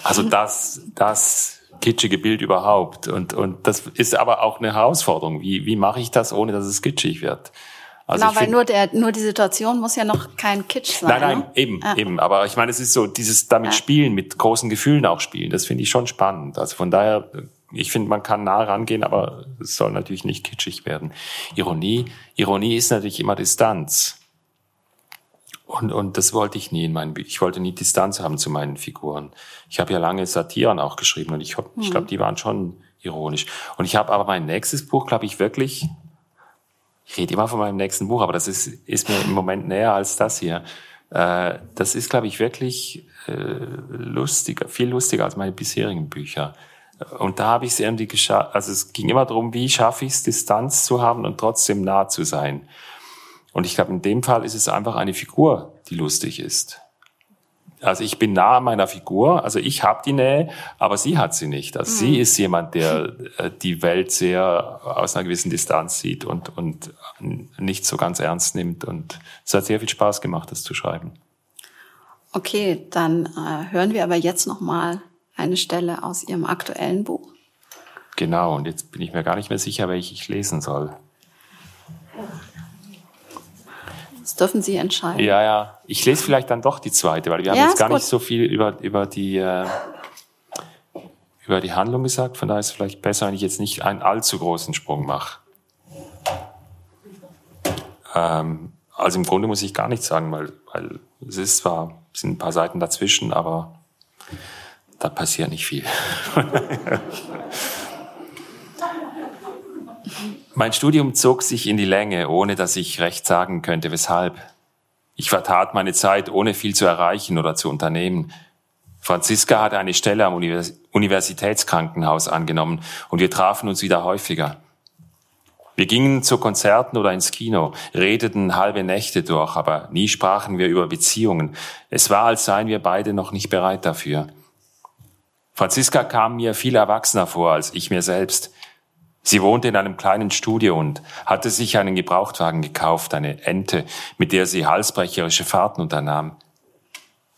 Also das, das kitschige Bild überhaupt. Und, und das ist aber auch eine Herausforderung. Wie, wie mache ich das, ohne dass es kitschig wird? Also genau, weil nur der, nur die Situation muss ja noch kein Kitsch sein. Nein, nein, ne? eben, ja. eben. Aber ich meine, es ist so dieses damit ja. spielen, mit großen Gefühlen auch spielen. Das finde ich schon spannend. Also von daher, ich finde, man kann nah rangehen, aber es soll natürlich nicht kitschig werden. Ironie, Ironie ist natürlich immer Distanz. Und, und das wollte ich nie in meinen Büchern. Ich wollte nie Distanz haben zu meinen Figuren. Ich habe ja lange Satiren auch geschrieben und ich, mhm. ich glaube, die waren schon ironisch. Und ich habe aber mein nächstes Buch, glaube ich, wirklich, ich rede immer von meinem nächsten Buch, aber das ist, ist mir im Moment näher als das hier. Äh, das ist, glaube ich, wirklich äh, lustiger, viel lustiger als meine bisherigen Bücher. Und da habe ich es irgendwie geschafft, also es ging immer darum, wie schaffe ich es, Distanz zu haben und trotzdem nah zu sein. Und ich glaube, in dem Fall ist es einfach eine Figur, die lustig ist. Also ich bin nah an meiner Figur, also ich habe die Nähe, aber sie hat sie nicht. Also mhm. sie ist jemand, der äh, die Welt sehr aus einer gewissen Distanz sieht und, und nicht so ganz ernst nimmt. Und es hat sehr viel Spaß gemacht, das zu schreiben. Okay, dann äh, hören wir aber jetzt noch mal eine Stelle aus Ihrem aktuellen Buch. Genau, und jetzt bin ich mir gar nicht mehr sicher, welche ich lesen soll. Das dürfen Sie entscheiden. Ja, ja. Ich lese vielleicht dann doch die zweite, weil wir ja, haben jetzt gar gut. nicht so viel über, über die, äh, über die Handlung gesagt. Von daher ist es vielleicht besser, wenn ich jetzt nicht einen allzu großen Sprung mache. Ähm, also im Grunde muss ich gar nichts sagen, weil, weil es ist zwar, es sind ein paar Seiten dazwischen, aber da passiert nicht viel. Mein Studium zog sich in die Länge, ohne dass ich recht sagen könnte, weshalb. Ich vertat meine Zeit, ohne viel zu erreichen oder zu unternehmen. Franziska hatte eine Stelle am Universitätskrankenhaus angenommen und wir trafen uns wieder häufiger. Wir gingen zu Konzerten oder ins Kino, redeten halbe Nächte durch, aber nie sprachen wir über Beziehungen. Es war, als seien wir beide noch nicht bereit dafür. Franziska kam mir viel erwachsener vor als ich mir selbst. Sie wohnte in einem kleinen Studio und hatte sich einen Gebrauchtwagen gekauft, eine Ente, mit der sie halsbrecherische Fahrten unternahm.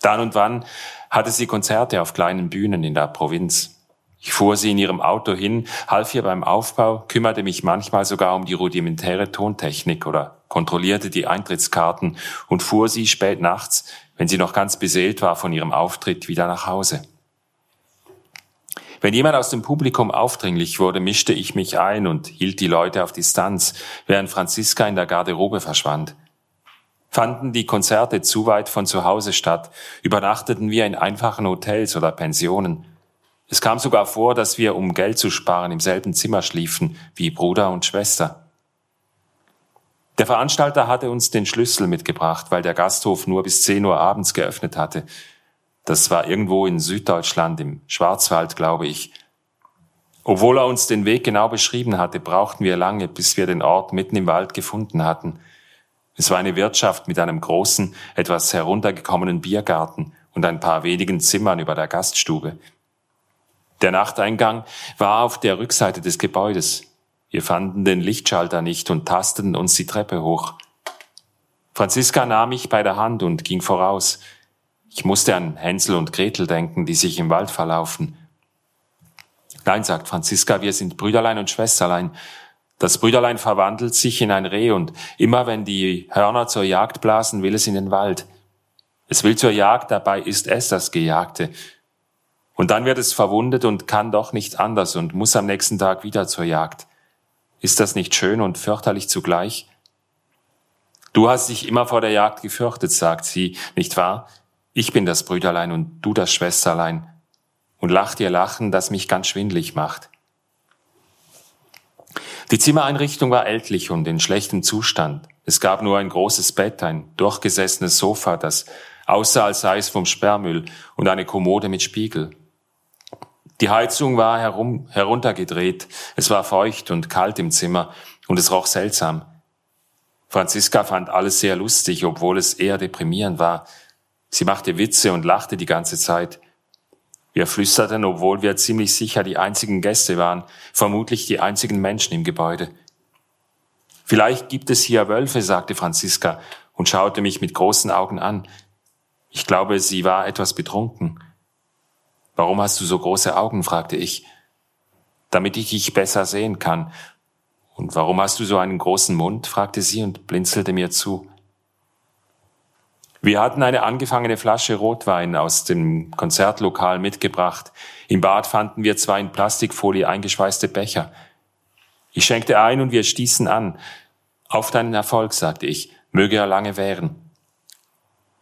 Dann und wann hatte sie Konzerte auf kleinen Bühnen in der Provinz. Ich fuhr sie in ihrem Auto hin, half ihr beim Aufbau, kümmerte mich manchmal sogar um die rudimentäre Tontechnik oder kontrollierte die Eintrittskarten und fuhr sie spät nachts, wenn sie noch ganz beseelt war von ihrem Auftritt, wieder nach Hause. Wenn jemand aus dem Publikum aufdringlich wurde, mischte ich mich ein und hielt die Leute auf Distanz, während Franziska in der Garderobe verschwand. Fanden die Konzerte zu weit von zu Hause statt, übernachteten wir in einfachen Hotels oder Pensionen. Es kam sogar vor, dass wir, um Geld zu sparen, im selben Zimmer schliefen wie Bruder und Schwester. Der Veranstalter hatte uns den Schlüssel mitgebracht, weil der Gasthof nur bis 10 Uhr abends geöffnet hatte. Das war irgendwo in Süddeutschland, im Schwarzwald, glaube ich. Obwohl er uns den Weg genau beschrieben hatte, brauchten wir lange, bis wir den Ort mitten im Wald gefunden hatten. Es war eine Wirtschaft mit einem großen, etwas heruntergekommenen Biergarten und ein paar wenigen Zimmern über der Gaststube. Der Nachteingang war auf der Rückseite des Gebäudes. Wir fanden den Lichtschalter nicht und tasteten uns die Treppe hoch. Franziska nahm mich bei der Hand und ging voraus. Ich musste an Hänsel und Gretel denken, die sich im Wald verlaufen. Nein, sagt Franziska, wir sind Brüderlein und Schwesterlein. Das Brüderlein verwandelt sich in ein Reh und immer wenn die Hörner zur Jagd blasen, will es in den Wald. Es will zur Jagd, dabei ist es das Gejagte. Und dann wird es verwundet und kann doch nicht anders und muss am nächsten Tag wieder zur Jagd. Ist das nicht schön und fürchterlich zugleich? Du hast dich immer vor der Jagd gefürchtet, sagt sie, nicht wahr? Ich bin das Brüderlein und du das Schwesterlein. Und lacht ihr Lachen, das mich ganz schwindlig macht. Die Zimmereinrichtung war ältlich und in schlechtem Zustand. Es gab nur ein großes Bett, ein durchgesessenes Sofa, das aussah, als sei es vom Sperrmüll, und eine Kommode mit Spiegel. Die Heizung war herum, heruntergedreht, es war feucht und kalt im Zimmer, und es roch seltsam. Franziska fand alles sehr lustig, obwohl es eher deprimierend war. Sie machte Witze und lachte die ganze Zeit. Wir flüsterten, obwohl wir ziemlich sicher die einzigen Gäste waren, vermutlich die einzigen Menschen im Gebäude. Vielleicht gibt es hier Wölfe, sagte Franziska und schaute mich mit großen Augen an. Ich glaube, sie war etwas betrunken. Warum hast du so große Augen? fragte ich. Damit ich dich besser sehen kann. Und warum hast du so einen großen Mund? fragte sie und blinzelte mir zu. Wir hatten eine angefangene Flasche Rotwein aus dem Konzertlokal mitgebracht. Im Bad fanden wir zwei in Plastikfolie eingeschweißte Becher. Ich schenkte ein und wir stießen an. Auf deinen Erfolg, sagte ich, möge er lange währen.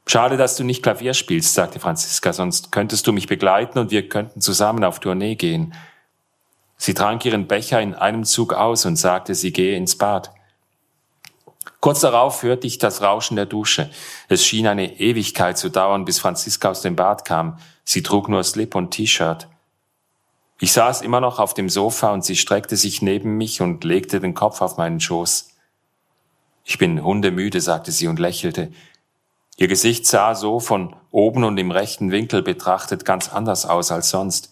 Schade, dass du nicht Klavier spielst, sagte Franziska, sonst könntest du mich begleiten und wir könnten zusammen auf Tournee gehen. Sie trank ihren Becher in einem Zug aus und sagte, sie gehe ins Bad. Kurz darauf hörte ich das Rauschen der Dusche. Es schien eine Ewigkeit zu dauern, bis Franziska aus dem Bad kam. Sie trug nur Slip und T-Shirt. Ich saß immer noch auf dem Sofa und sie streckte sich neben mich und legte den Kopf auf meinen Schoß. Ich bin hundemüde, sagte sie und lächelte. Ihr Gesicht sah so von oben und im rechten Winkel betrachtet ganz anders aus als sonst.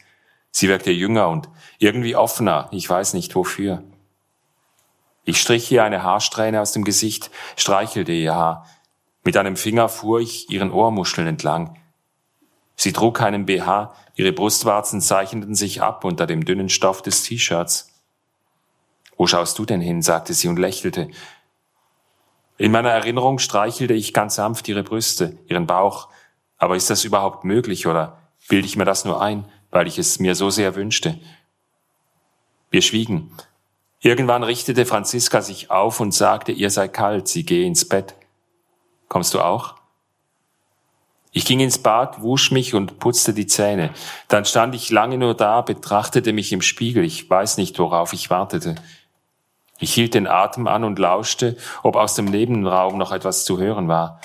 Sie wirkte jünger und irgendwie offener, ich weiß nicht wofür. Ich strich ihr eine Haarsträhne aus dem Gesicht, streichelte ihr Haar. Mit einem Finger fuhr ich ihren Ohrmuscheln entlang. Sie trug keinen BH, ihre Brustwarzen zeichneten sich ab unter dem dünnen Stoff des T-Shirts. Wo schaust du denn hin? sagte sie und lächelte. In meiner Erinnerung streichelte ich ganz sanft ihre Brüste, ihren Bauch. Aber ist das überhaupt möglich oder bilde ich mir das nur ein, weil ich es mir so sehr wünschte? Wir schwiegen. Irgendwann richtete Franziska sich auf und sagte, ihr sei kalt, sie gehe ins Bett. Kommst du auch? Ich ging ins Bad, wusch mich und putzte die Zähne. Dann stand ich lange nur da, betrachtete mich im Spiegel. Ich weiß nicht, worauf ich wartete. Ich hielt den Atem an und lauschte, ob aus dem Nebenraum noch etwas zu hören war.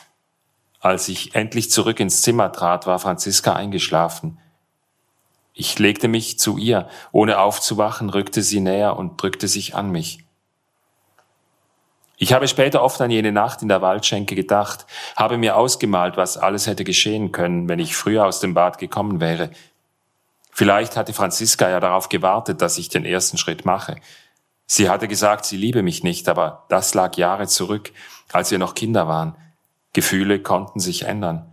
Als ich endlich zurück ins Zimmer trat, war Franziska eingeschlafen. Ich legte mich zu ihr, ohne aufzuwachen, rückte sie näher und drückte sich an mich. Ich habe später oft an jene Nacht in der Waldschenke gedacht, habe mir ausgemalt, was alles hätte geschehen können, wenn ich früher aus dem Bad gekommen wäre. Vielleicht hatte Franziska ja darauf gewartet, dass ich den ersten Schritt mache. Sie hatte gesagt, sie liebe mich nicht, aber das lag Jahre zurück, als wir noch Kinder waren. Gefühle konnten sich ändern.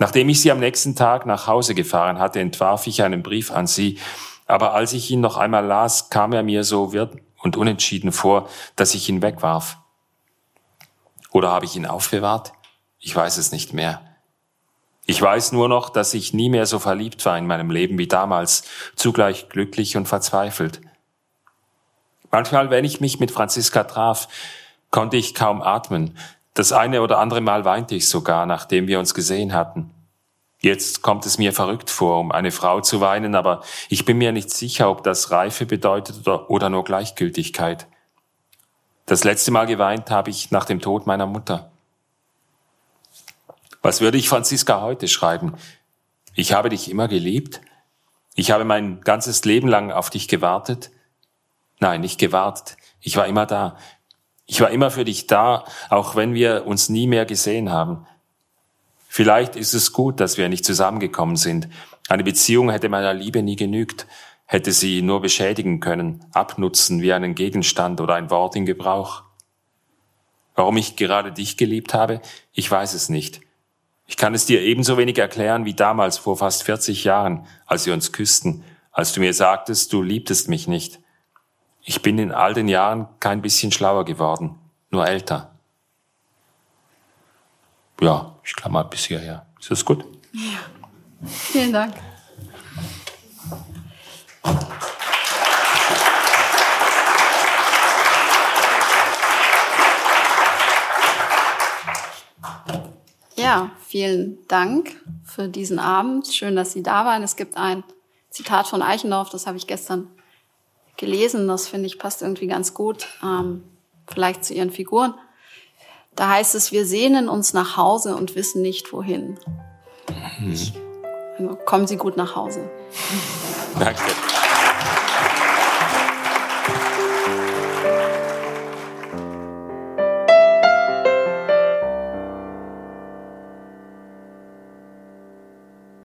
Nachdem ich sie am nächsten Tag nach Hause gefahren hatte, entwarf ich einen Brief an sie, aber als ich ihn noch einmal las, kam er mir so wirr und unentschieden vor, dass ich ihn wegwarf. Oder habe ich ihn aufbewahrt? Ich weiß es nicht mehr. Ich weiß nur noch, dass ich nie mehr so verliebt war in meinem Leben wie damals, zugleich glücklich und verzweifelt. Manchmal, wenn ich mich mit Franziska traf, konnte ich kaum atmen. Das eine oder andere Mal weinte ich sogar, nachdem wir uns gesehen hatten. Jetzt kommt es mir verrückt vor, um eine Frau zu weinen, aber ich bin mir nicht sicher, ob das Reife bedeutet oder, nur Gleichgültigkeit. Das letzte Mal geweint habe ich nach dem Tod meiner Mutter. Was würde ich Franziska heute schreiben? Ich habe dich immer geliebt. Ich habe mein ganzes Leben lang auf dich gewartet. Nein, nicht gewartet. Ich war immer da. Ich war immer für dich da, auch wenn wir uns nie mehr gesehen haben. Vielleicht ist es gut, dass wir nicht zusammengekommen sind. Eine Beziehung hätte meiner Liebe nie genügt, hätte sie nur beschädigen können, abnutzen wie einen Gegenstand oder ein Wort in Gebrauch. Warum ich gerade dich geliebt habe, ich weiß es nicht. Ich kann es dir ebenso wenig erklären wie damals vor fast 40 Jahren, als wir uns küssten, als du mir sagtest, du liebtest mich nicht. Ich bin in all den Jahren kein bisschen schlauer geworden, nur älter. Ja, ich mal bis hierher. Ist das gut? Ja. Vielen Dank. Ja, vielen Dank für diesen Abend. Schön, dass Sie da waren. Es gibt ein Zitat von Eichendorff, das habe ich gestern gelesen. Das finde ich passt irgendwie ganz gut, ähm, vielleicht zu Ihren Figuren. Da heißt es, wir sehnen uns nach Hause und wissen nicht wohin. Mhm. Also kommen Sie gut nach Hause. Danke.